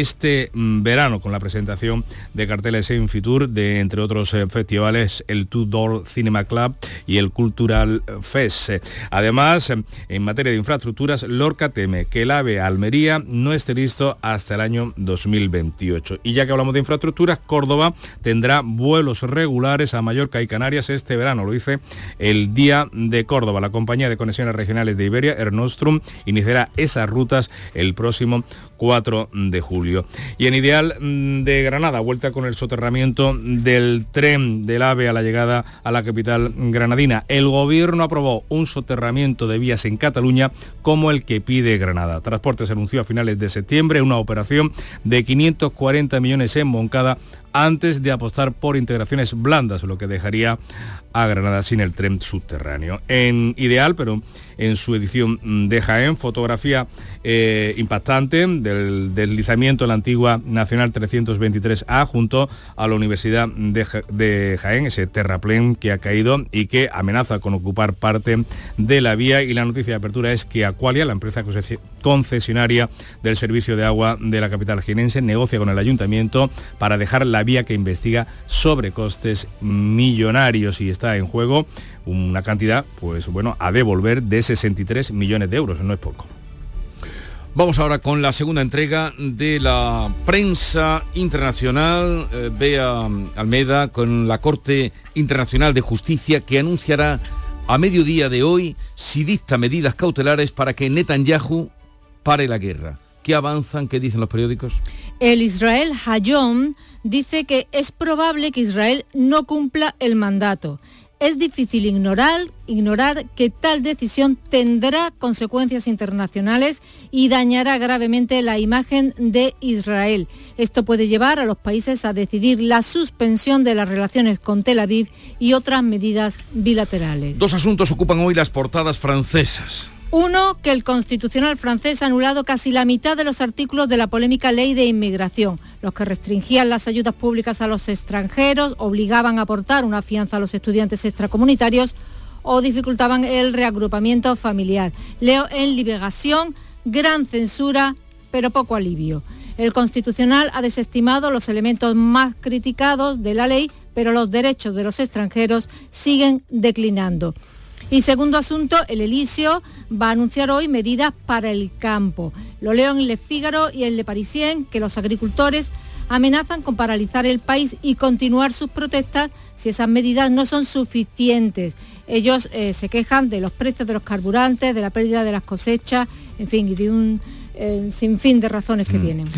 este mm, verano con la presentación de carteles en Fitur de, entre otros eh, festivales, el Two Door Cinema Club y el Cultural Fest. Además, en materia de infraestructuras, Lorca teme que el AVE Almería no esté listo hasta el año 2028. Y ya que hablamos de infraestructuras, Córdoba tendrá vuelos regulares a Mallorca y Canarias este verano, lo dice el Día de Córdoba. La compañía de conexiones regionales de Iberia, Ernostrum, iniciará esas rutas el próximo 4 de julio. Y en Ideal mm, de Granada, vuelta con el soterramiento del tren del AVE a la llegada a la capital granadina. El gobierno aprobó un soterramiento de vías en Cataluña como el que pide Granada. Transportes anunció a finales de septiembre una operación de 540 millones en Moncada antes de apostar por integraciones blandas, lo que dejaría a Granada sin el tren subterráneo. En Ideal, pero en su edición de Jaén, fotografía eh, impactante del deslizamiento de la antigua Nacional 323A junto a la Universidad de, Jaén, ese terraplén que ha caído y que amenaza con ocupar parte de la vía y la noticia de apertura es que Aqualia, la empresa concesionaria del servicio de agua de la capital jienense, negocia con el ayuntamiento para dejar la vía que investiga sobre costes millonarios y está en juego una cantidad, pues bueno, a devolver de 63 millones de euros, no es poco. Vamos ahora con la segunda entrega de la prensa internacional. Eh, Bea Almeda con la Corte Internacional de Justicia que anunciará a mediodía de hoy si dicta medidas cautelares para que Netanyahu pare la guerra. ¿Qué avanzan? ¿Qué dicen los periódicos? El Israel Hayom dice que es probable que Israel no cumpla el mandato. Es difícil ignorar, ignorar que tal decisión tendrá consecuencias internacionales y dañará gravemente la imagen de Israel. Esto puede llevar a los países a decidir la suspensión de las relaciones con Tel Aviv y otras medidas bilaterales. Dos asuntos ocupan hoy las portadas francesas. Uno, que el Constitucional francés ha anulado casi la mitad de los artículos de la polémica ley de inmigración, los que restringían las ayudas públicas a los extranjeros, obligaban a aportar una fianza a los estudiantes extracomunitarios o dificultaban el reagrupamiento familiar. Leo en Liberación, gran censura, pero poco alivio. El Constitucional ha desestimado los elementos más criticados de la ley, pero los derechos de los extranjeros siguen declinando. Y segundo asunto, el Elíseo va a anunciar hoy medidas para el campo. Lo leo en Le Figaro y en Le Parisien, que los agricultores amenazan con paralizar el país y continuar sus protestas si esas medidas no son suficientes. Ellos eh, se quejan de los precios de los carburantes, de la pérdida de las cosechas, en fin, y de un eh, sinfín de razones que Mm. tienen.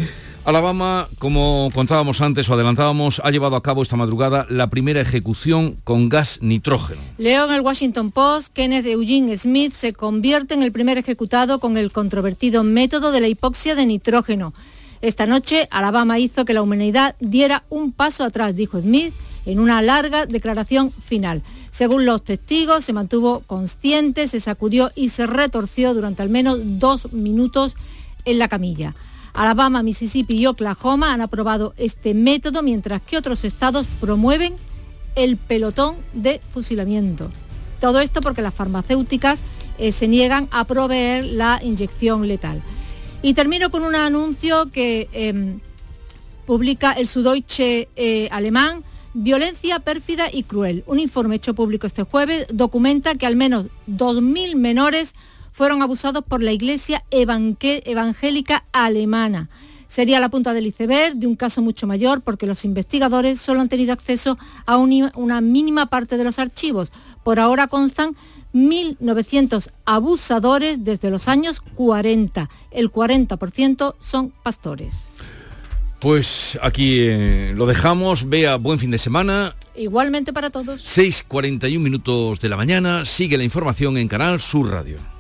Alabama, como contábamos antes o adelantábamos, ha llevado a cabo esta madrugada la primera ejecución con gas nitrógeno. Leo en el Washington Post, Kenneth Eugene Smith se convierte en el primer ejecutado con el controvertido método de la hipoxia de nitrógeno. Esta noche, Alabama hizo que la humanidad diera un paso atrás, dijo Smith, en una larga declaración final. Según los testigos, se mantuvo consciente, se sacudió y se retorció durante al menos dos minutos en la camilla. Alabama, Mississippi y Oklahoma han aprobado este método, mientras que otros estados promueven el pelotón de fusilamiento. Todo esto porque las farmacéuticas eh, se niegan a proveer la inyección letal. Y termino con un anuncio que eh, publica el Süddeutsche eh, alemán, Violencia pérfida y cruel. Un informe hecho público este jueves documenta que al menos 2.000 menores fueron abusados por la Iglesia Evangélica Alemana. Sería la punta del iceberg de un caso mucho mayor porque los investigadores solo han tenido acceso a una mínima parte de los archivos. Por ahora constan 1.900 abusadores desde los años 40. El 40% son pastores. Pues aquí eh, lo dejamos. Vea, buen fin de semana. Igualmente para todos. 6.41 minutos de la mañana. Sigue la información en Canal Sur Radio.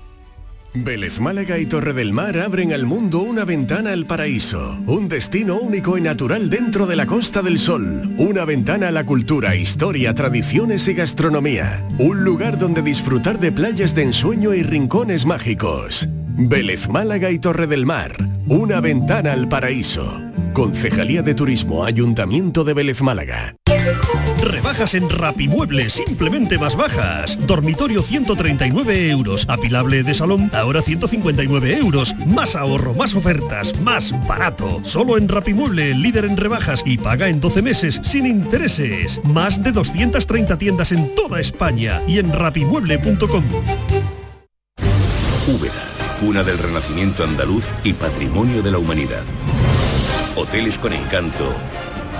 Vélez Málaga y Torre del Mar abren al mundo una ventana al paraíso, un destino único y natural dentro de la Costa del Sol, una ventana a la cultura, historia, tradiciones y gastronomía, un lugar donde disfrutar de playas de ensueño y rincones mágicos. Vélez Málaga y Torre del Mar, una ventana al paraíso. Concejalía de Turismo, Ayuntamiento de Vélez Málaga. Rebajas en Rapimueble, simplemente más bajas. Dormitorio 139 euros. Apilable de salón, ahora 159 euros. Más ahorro, más ofertas, más barato. Solo en Rapimueble, líder en rebajas y paga en 12 meses sin intereses. Más de 230 tiendas en toda España y en rapimueble.com. Úbeda, cuna del renacimiento andaluz y patrimonio de la humanidad. Hoteles con encanto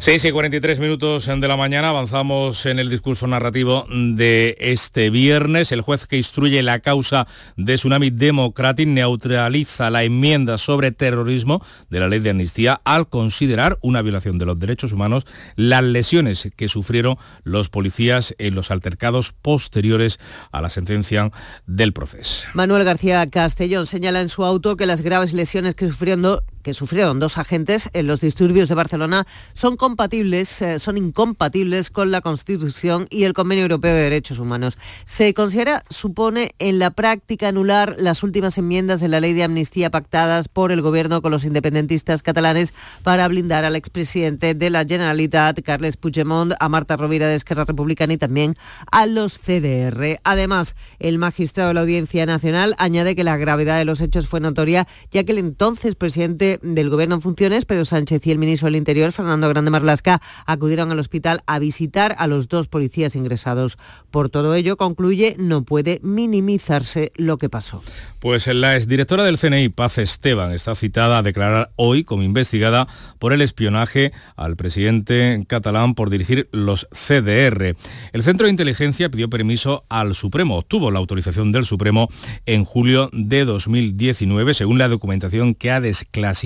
6 y 43 minutos de la mañana avanzamos en el discurso narrativo de este viernes. El juez que instruye la causa de Tsunami Democratic neutraliza la enmienda sobre terrorismo de la ley de amnistía al considerar una violación de los derechos humanos las lesiones que sufrieron los policías en los altercados posteriores a la sentencia del proceso. Manuel García Castellón señala en su auto que las graves lesiones que sufrieron, que sufrieron dos agentes en los disturbios de Barcelona son compatibles, eh, son incompatibles con la Constitución y el Convenio Europeo de Derechos Humanos. Se considera, supone, en la práctica anular las últimas enmiendas de la ley de amnistía pactadas por el gobierno con los independentistas catalanes para blindar al expresidente de la Generalitat, Carles Puigdemont, a Marta Rovira de Esquerra Republicana y también a los CDR. Además, el magistrado de la Audiencia Nacional añade que la gravedad de los hechos fue notoria, ya que el entonces presidente del Gobierno en funciones, Pedro Sánchez, y el ministro del Interior, Fernando Grande Marlasca, acudieron al hospital a visitar a los dos policías ingresados. Por todo ello, concluye, no puede minimizarse lo que pasó. Pues la exdirectora del CNI, Paz Esteban, está citada a declarar hoy como investigada por el espionaje al presidente catalán por dirigir los CDR. El Centro de Inteligencia pidió permiso al Supremo, obtuvo la autorización del Supremo en julio de 2019, según la documentación que ha desclasificado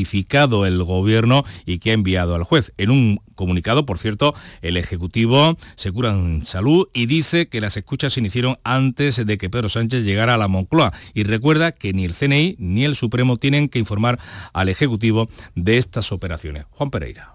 el gobierno y que ha enviado al juez. En un comunicado, por cierto, el Ejecutivo se cura en salud y dice que las escuchas se iniciaron antes de que Pedro Sánchez llegara a la Moncloa y recuerda que ni el CNI ni el Supremo tienen que informar al Ejecutivo de estas operaciones. Juan Pereira.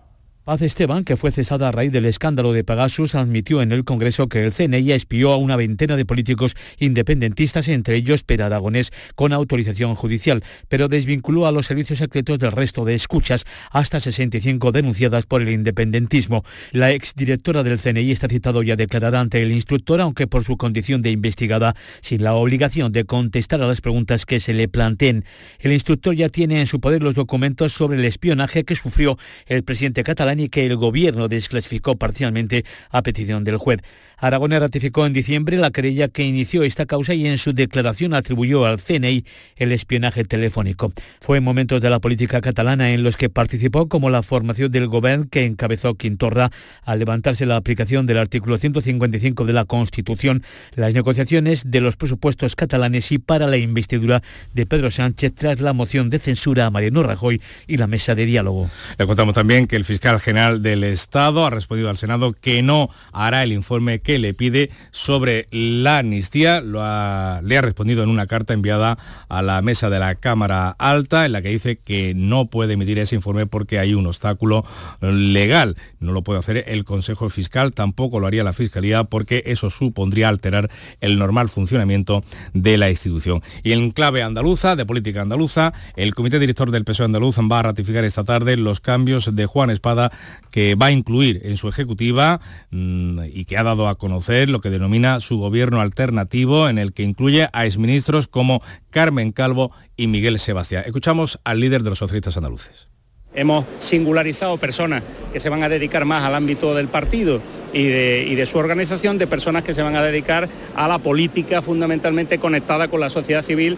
Paz Esteban, que fue cesada a raíz del escándalo de Pegasus, admitió en el Congreso que el CNI espió a una veintena de políticos independentistas, entre ellos Per Aragonés, con autorización judicial, pero desvinculó a los servicios secretos del resto de escuchas, hasta 65 denunciadas por el independentismo. La exdirectora del CNI está citado ya a declarar ante el instructor, aunque por su condición de investigada, sin la obligación de contestar a las preguntas que se le planteen. El instructor ya tiene en su poder los documentos sobre el espionaje que sufrió el presidente catalán y que el gobierno desclasificó parcialmente a petición del juez. Aragonés ratificó en diciembre la querella que inició esta causa y en su declaración atribuyó al CNI el espionaje telefónico. Fue en momentos de la política catalana en los que participó como la formación del gobierno que encabezó Quintorra al levantarse la aplicación del artículo 155 de la Constitución, las negociaciones de los presupuestos catalanes y para la investidura de Pedro Sánchez tras la moción de censura a Mariano Rajoy y la mesa de diálogo. Le contamos también que el fiscal general del Estado ha respondido al Senado que no hará el informe que le pide sobre la amnistía. Lo le ha respondido en una carta enviada a la mesa de la Cámara Alta en la que dice que no puede emitir ese informe porque hay un obstáculo legal. No lo puede hacer el Consejo Fiscal, tampoco lo haría la Fiscalía porque eso supondría alterar el normal funcionamiento de la institución. Y en clave andaluza, de política andaluza, el Comité Director del PSOE andaluz va a ratificar esta tarde los cambios de Juan Espada que va a incluir en su ejecutiva mmm, y que ha dado a conocer lo que denomina su gobierno alternativo, en el que incluye a exministros como Carmen Calvo y Miguel Sebastián. Escuchamos al líder de los socialistas andaluces. Hemos singularizado personas que se van a dedicar más al ámbito del partido y de, su organización, de personas que se van a dedicar a la política fundamentalmente conectada con la sociedad civil.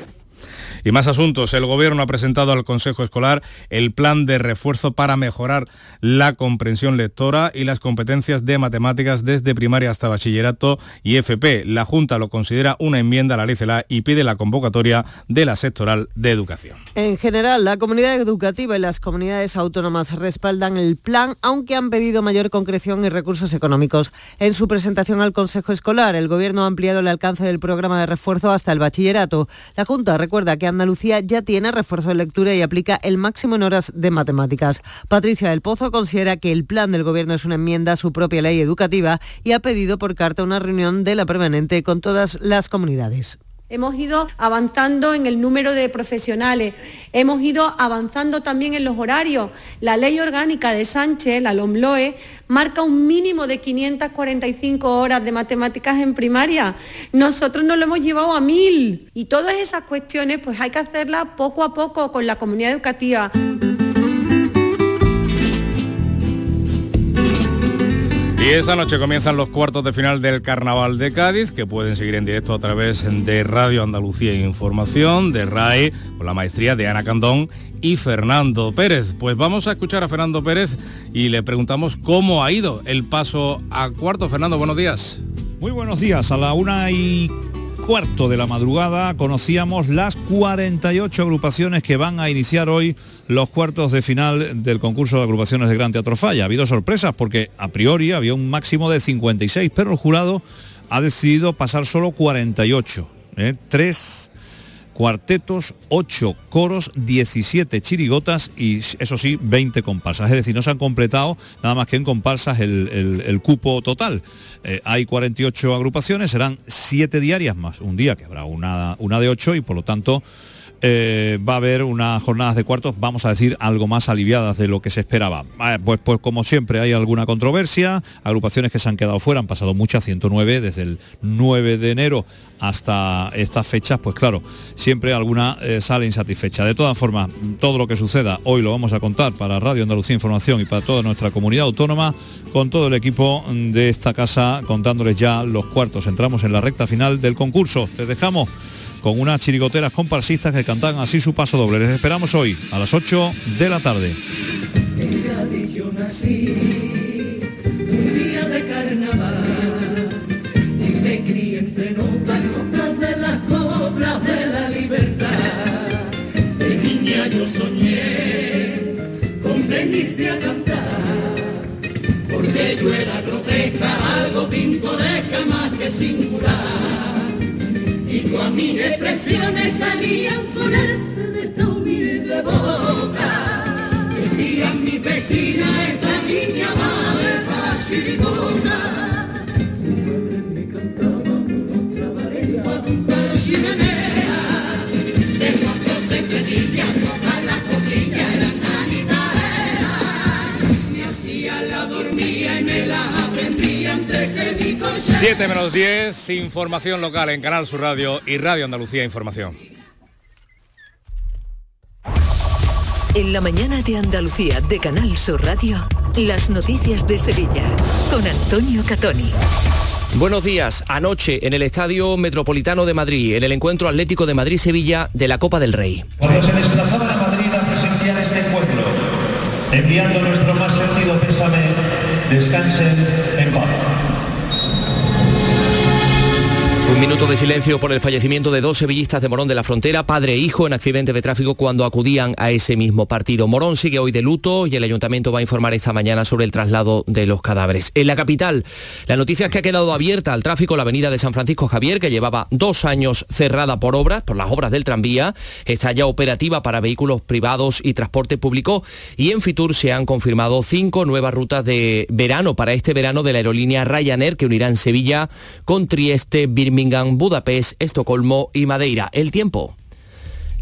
Y más asuntos. El Gobierno ha presentado al Consejo Escolar el plan de refuerzo para mejorar la comprensión lectora y las competencias de matemáticas desde primaria hasta bachillerato y FP. La Junta lo considera una enmienda a la ley CELA y pide la convocatoria de la sectoral de educación. En general, la comunidad educativa y las comunidades autónomas respaldan el plan, aunque han pedido mayor concreción y recursos económicos. En su presentación al Consejo Escolar, el Gobierno ha ampliado el alcance del programa de refuerzo hasta el bachillerato. La Junta recuerda que Andalucía ya tiene refuerzo de lectura y aplica el máximo en horas de matemáticas. Patricia del Pozo considera que el plan del Gobierno es una enmienda a su propia ley educativa y ha pedido por carta una reunión de la permanente con todas las comunidades. Hemos ido avanzando en el número de profesionales, hemos ido avanzando también en los horarios. La ley orgánica de Sánchez, la LOMLOE, marca un mínimo de 545 horas de matemáticas en primaria. Nosotros nos lo hemos llevado a mil. Y todas esas cuestiones pues hay que hacerlas poco a poco con la comunidad educativa. Y esta noche comienzan los cuartos de final del Carnaval de Cádiz, que pueden seguir en directo a través de Radio Andalucía Información, de RAE, con la maestría de Ana Candón y Fernando Pérez. Pues vamos a escuchar a Fernando Pérez y le preguntamos cómo ha ido el paso a cuarto. Fernando, buenos días. Muy buenos días. A la una y cuarto de la madrugada conocíamos las 48 agrupaciones que van a iniciar hoy los cuartos de final del concurso de agrupaciones de Gran Teatro Falla. Ha habido sorpresas porque a priori había un máximo de 56, pero el jurado ha decidido pasar solo 48. ¿eh? Tres cuartetos, 8 coros, 17 chirigotas y eso sí, 20 comparsas. Es decir, no se han completado nada más que en comparsas el, cupo total. Eh, hay 48 agrupaciones, serán 7 diarias más un día, que habrá una, una de 8 y por lo tanto eh, va a haber unas jornadas de cuartos, vamos a decir, algo más aliviadas de lo que se esperaba. Eh, pues, pues como siempre hay alguna controversia, agrupaciones que se han quedado fuera, han pasado muchas, 109 desde el 9 de enero hasta estas fechas, pues claro, siempre alguna eh, sale insatisfecha. De todas formas, todo lo que suceda hoy lo vamos a contar para Radio Andalucía Información y para toda nuestra comunidad autónoma, con todo el equipo de esta casa contándoles ya los cuartos. Entramos en la recta final del concurso. Les dejamos con unas chirigoteras comparsistas que cantan así su paso doble. Les esperamos hoy a las 8 de la tarde. yo soñé con venirte a cantar, porque yo era grotesca, algo pintoresca más que singular y todas mis expresiones salían con arte de esta humilde boca. Decían mi vecina, esta niña va de chirigona. 7 menos 10, información local en Canal Sur Radio y Radio Andalucía Información. En la mañana de Andalucía de Canal Sur Radio, las noticias de Sevilla con Antonio Catoni. Buenos días. Anoche en el Estadio Metropolitano de Madrid, en el encuentro Atlético de Madrid-Sevilla de la Copa del Rey. Cuando se desplazaban a Madrid a presenciar este encuentro, enviando nuestro más sentido pésame, descansen Un minuto de silencio por el fallecimiento de dos sevillistas de Morón de la Frontera, padre e hijo, en accidente de tráfico cuando acudían a ese mismo partido. Morón sigue hoy de luto y el ayuntamiento va a informar esta mañana sobre el traslado de los cadáveres. En la capital, la noticia es que ha quedado abierta al tráfico la avenida de San Francisco Javier, que llevaba dos años cerrada por obras, por las obras del tranvía. Está ya operativa para vehículos privados y transporte público. Y en Fitur se han confirmado cinco nuevas rutas de verano para este verano de la aerolínea Ryanair, que unirán Sevilla con Trieste, Birmingham, Budapest, Estocolmo y Madeira. El tiempo.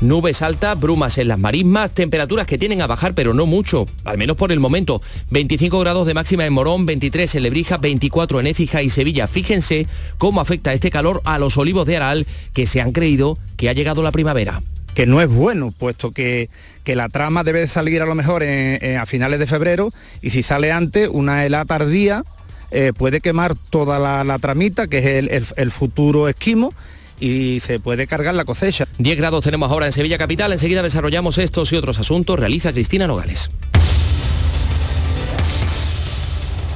Nubes altas, brumas en las marismas, temperaturas que tienen a bajar pero no mucho, al menos por el momento. 25 grados de máxima en Morón, 23 en Lebrija, 24 en Écija y Sevilla. Fíjense cómo afecta este calor a los olivos de Aral que se han creído que ha llegado la primavera que no es bueno, puesto que, que la trama debe salir a lo mejor a finales de febrero y si sale antes, una helada tardía eh, puede quemar toda la, tramita, que es el, futuro esquimo, y se puede cargar la cosecha. 10 grados tenemos ahora en Sevilla Capital, enseguida desarrollamos estos y otros asuntos, realiza Cristina Nogales.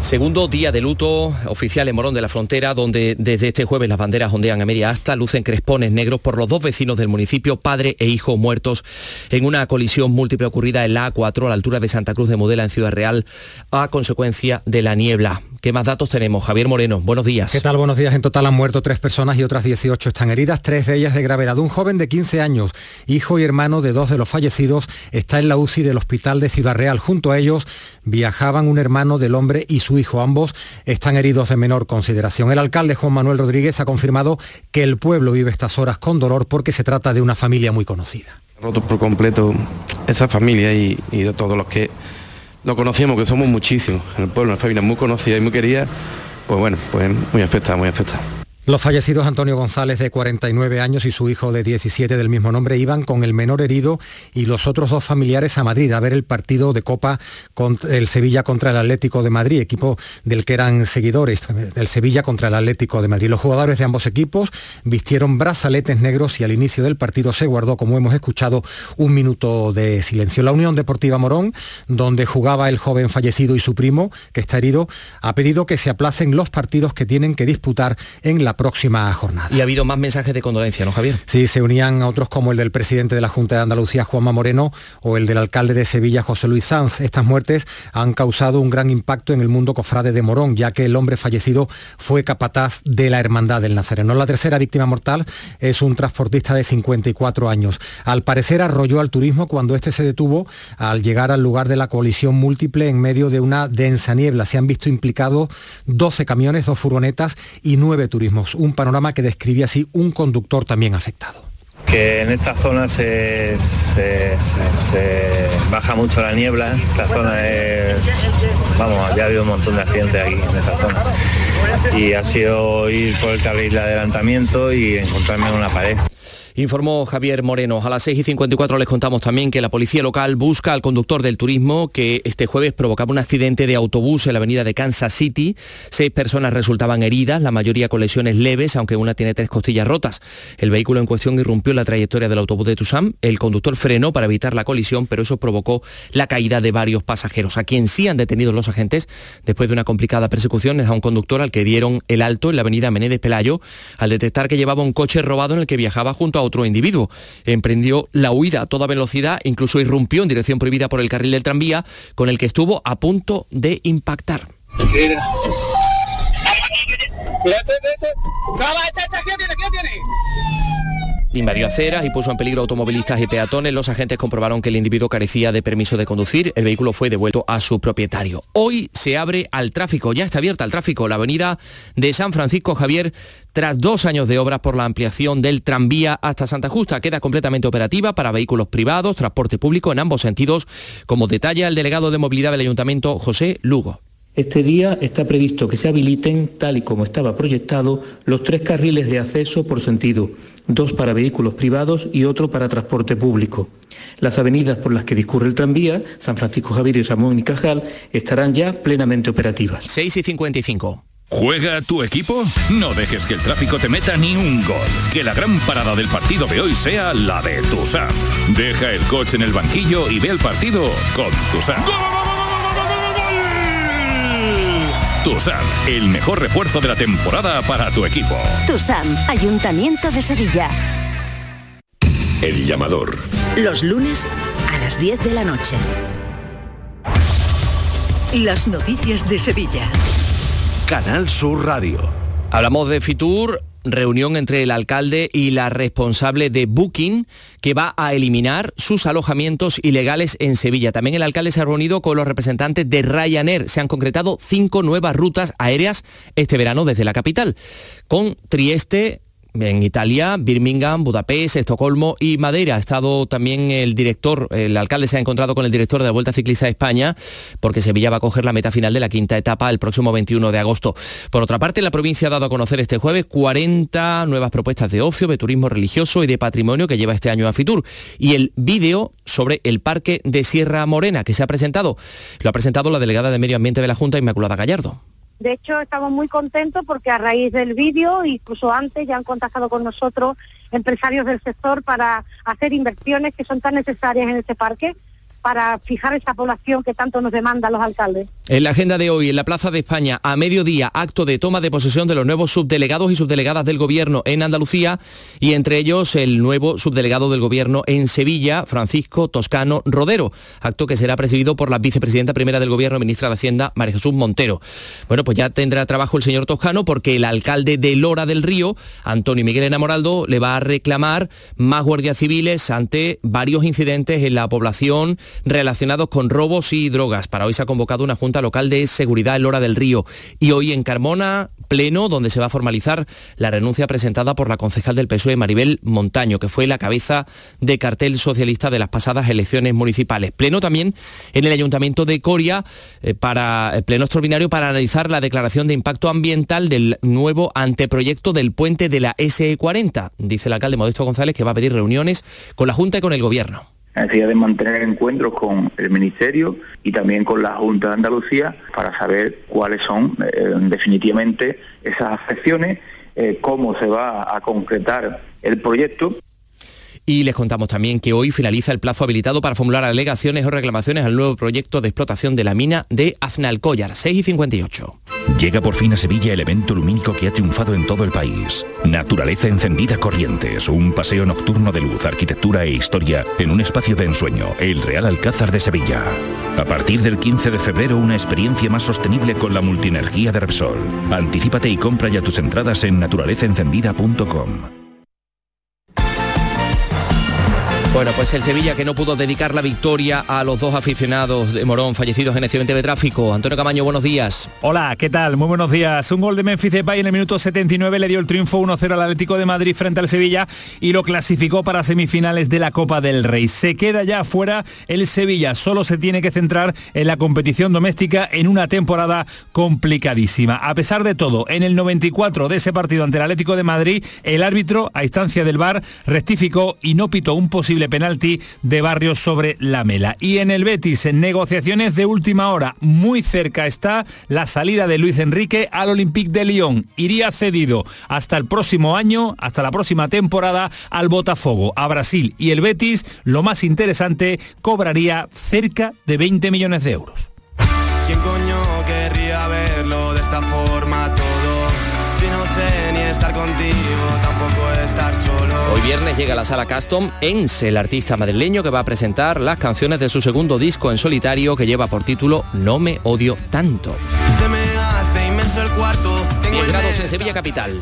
Segundo día de luto oficial en Morón de la Frontera, donde desde este jueves las banderas ondean a media asta, lucen crespones negros por los dos vecinos del municipio, padre e hijo muertos en una colisión múltiple ocurrida en la A4 a la altura de Santa Cruz de Modela en Ciudad Real a consecuencia de la niebla. ¿Qué más datos tenemos? Javier Moreno, buenos días. ¿Qué tal? Buenos días. En total han muerto tres personas y otras 18 están heridas, tres de ellas de gravedad. Un joven de 15 años, hijo y hermano de dos de los fallecidos, está en la UCI del Hospital de Ciudad Real. Junto a ellos viajaban un hermano del hombre y su hijo. Ambos están heridos de menor consideración. El alcalde Juan Manuel Rodríguez ha confirmado que el pueblo vive estas horas con dolor porque se trata de una familia muy conocida. Roto por completo esa familia y, y de todos los que lo conocíamos, que somos muchísimos en el pueblo, una familia muy conocida y muy querida, pues bueno, pues muy afectada, muy afectada. Los fallecidos Antonio González de 49 años y su hijo de 17 del mismo nombre iban con el menor herido y los otros dos familiares a Madrid a ver el partido de Copa contra el Sevilla contra el Atlético de Madrid, equipo del que eran seguidores, del Sevilla contra el Atlético de Madrid. Los jugadores de ambos equipos vistieron brazaletes negros y al inicio del partido se guardó, como hemos escuchado, un minuto de silencio. La Unión Deportiva Morón, donde jugaba el joven fallecido y su primo, que está herido, ha pedido que se aplacen los partidos que tienen que disputar en la próxima jornada. Y ha habido más mensajes de condolencia, ¿no, Javier? Sí, se unían a otros como el del presidente de la Junta de Andalucía, Juanma Moreno, o el del alcalde de Sevilla, José Luis Sanz. Estas muertes han causado un gran impacto en el mundo cofrade de Morón, ya que el hombre fallecido fue capataz de la Hermandad del Nazareno. La tercera víctima mortal es un transportista de 54 años. Al parecer arrolló al turismo cuando este se detuvo al llegar al lugar de la colisión múltiple en medio de una densa niebla. Se han visto implicados 12 camiones, dos furgonetas y nueve turismos un panorama que describía así un conductor también afectado que en esta zona se, baja mucho la niebla. Esta zona es, vamos, ya ha habido un montón de accidentes aquí en esta zona. Y ha sido ir por el carril de adelantamiento y encontrarme en una pared. Informó Javier Moreno. A las 6 y 54 les contamos también que la policía local busca al conductor del turismo que este jueves provocaba un accidente de autobús en la avenida de Kansas City. Seis personas resultaban heridas, la mayoría con lesiones leves, aunque una tiene tres costillas rotas. El vehículo en cuestión irrumpió la trayectoria del autobús de Tusam. El conductor frenó para evitar la colisión, pero eso provocó la caída de varios pasajeros, a quien sí han detenido los agentes después de una complicada persecución es a un conductor al que dieron el alto en la avenida Menéndez Pelayo al detectar que llevaba un coche robado en el que viajaba junto a otro individuo. Emprendió la huida a toda velocidad, incluso irrumpió en dirección prohibida por el carril del tranvía, con el que estuvo a punto de impactar. Invadió aceras y puso en peligro automovilistas y peatones. Los agentes comprobaron que el individuo carecía de permiso de conducir. El vehículo fue devuelto a su propietario. Hoy se abre al tráfico, ya está abierta al tráfico la avenida de San Francisco Javier tras dos años de obras por la ampliación del tranvía hasta Santa Justa. Queda completamente operativa para vehículos privados, transporte público en ambos sentidos, como detalla el delegado de movilidad del Ayuntamiento, José Lugo. Este día está previsto que se habiliten, tal y como estaba proyectado, los tres carriles de acceso por sentido, dos para vehículos privados y otro para transporte público. Las avenidas por las que discurre el tranvía, San Francisco Javier y Ramón y Cajal, estarán ya plenamente operativas. 6 y 55. ¿Juega tu equipo? No dejes que el tráfico te meta ni un gol. Que la gran parada del partido de hoy sea la de Tusam. Deja el coche en el banquillo y ve el partido con Tusam. Tusam, el mejor refuerzo de la temporada para tu equipo. Tusam, Ayuntamiento de Sevilla. El llamador. Los lunes a las 10 de la noche. Las noticias de Sevilla. Canal Sur Radio. Hablamos de Fitur, reunión entre el alcalde y la responsable de Booking que va a eliminar sus alojamientos ilegales en Sevilla. También el alcalde se ha reunido con los representantes de Ryanair. Se han concretado cinco nuevas rutas aéreas este verano desde la capital, con Trieste, en Italia, Birmingham, Budapest, Estocolmo y Madeira. Ha estado también el director, el alcalde se ha encontrado con el director de la Vuelta Ciclista de España, porque Sevilla va a coger la meta final de la quinta etapa el próximo 21 de agosto. Por otra parte, la provincia ha dado a conocer este jueves 40 nuevas propuestas de ocio, de turismo religioso y de patrimonio que lleva este año a Fitur. Y el vídeo sobre el parque de Sierra Morena que se ha presentado, lo ha presentado la delegada de Medio Ambiente de la Junta, Inmaculada Gallardo. De hecho, estamos muy contentos porque a raíz del vídeo, incluso antes, ya han contactado con nosotros empresarios del sector para hacer inversiones que son tan necesarias en este parque para fijar esa población que tanto nos demandan los alcaldes. En la agenda de hoy, en la Plaza de España, a mediodía, acto de toma de posesión de los nuevos subdelegados y subdelegadas del Gobierno en Andalucía y entre ellos el nuevo subdelegado del Gobierno en Sevilla, Francisco Toscano Rodero, acto que será presidido por la vicepresidenta primera del Gobierno, ministra de Hacienda, María Jesús Montero. Bueno, pues ya tendrá trabajo el señor Toscano porque el alcalde de Lora del Río, Antonio Miguel Enamoraldo, le va a reclamar más guardias civiles ante varios incidentes en la población relacionados con robos y drogas. Para hoy se ha convocado una Junta Local de Seguridad en Lora del Río y hoy en Carmona, pleno, donde se va a formalizar la renuncia presentada por la concejal del PSOE, Maribel Montaño, que fue la cabeza de cartel socialista de las pasadas elecciones municipales. Pleno también en el Ayuntamiento de Coria, eh, para, eh, pleno extraordinario para analizar la declaración de impacto ambiental del nuevo anteproyecto del puente de la SE40. Dice el alcalde Modesto González que va a pedir reuniones con la Junta y con el Gobierno. La necesidad de mantener encuentros con el Ministerio y también con la Junta de Andalucía para saber cuáles son eh, definitivamente esas afecciones, eh, cómo se va a concretar el proyecto y les contamos también que hoy finaliza el plazo habilitado para formular alegaciones o reclamaciones al nuevo proyecto de explotación de la mina de Aznalcóllar, 6 y 58. Llega por fin a Sevilla el evento lumínico que ha triunfado en todo el país. Naturaleza encendida Corrientes, un paseo nocturno de luz, arquitectura e historia en un espacio de ensueño, el Real Alcázar de Sevilla. A partir del 15 de febrero, una experiencia más sostenible con la multienergía de Repsol. Anticípate y compra ya tus entradas en naturalezaencendida.com. Bueno, pues el Sevilla que no pudo dedicar la victoria a los dos aficionados de Morón fallecidos en accidente de tráfico. Antonio Camaño, buenos días. Hola, ¿qué tal? Muy buenos días. Un gol de Memphis Depay en el minuto 79 le dio el triunfo 1-0 al Atlético de Madrid frente al Sevilla y lo clasificó para semifinales de la Copa del Rey. Se queda ya fuera el Sevilla, solo se tiene que centrar en la competición doméstica en una temporada complicadísima. A pesar de todo, en el 94 de ese partido ante el Atlético de Madrid, el árbitro, a instancia del VAR, rectificó y no pitó un posible penalti de Barrios sobre la mela. Y en el Betis, en negociaciones de última hora, muy cerca está la salida de Luis Enrique al Olympique de Lyon. Iría cedido hasta el próximo año, hasta la próxima temporada, al Botafogo, a Brasil. Y el Betis, lo más interesante, cobraría cerca de 20 millones de euros. ¿Quién coño querría verlo de esta forma todo? Si no sé ni estar contigo, tampoco estar. Hoy viernes llega a la sala Custom Ens, el artista madrileño que va a presentar las canciones de su segundo disco en solitario que lleva por título No me odio tanto. Se me hace inmenso el cuarto. Tengo 10 el grados en Sevilla capital.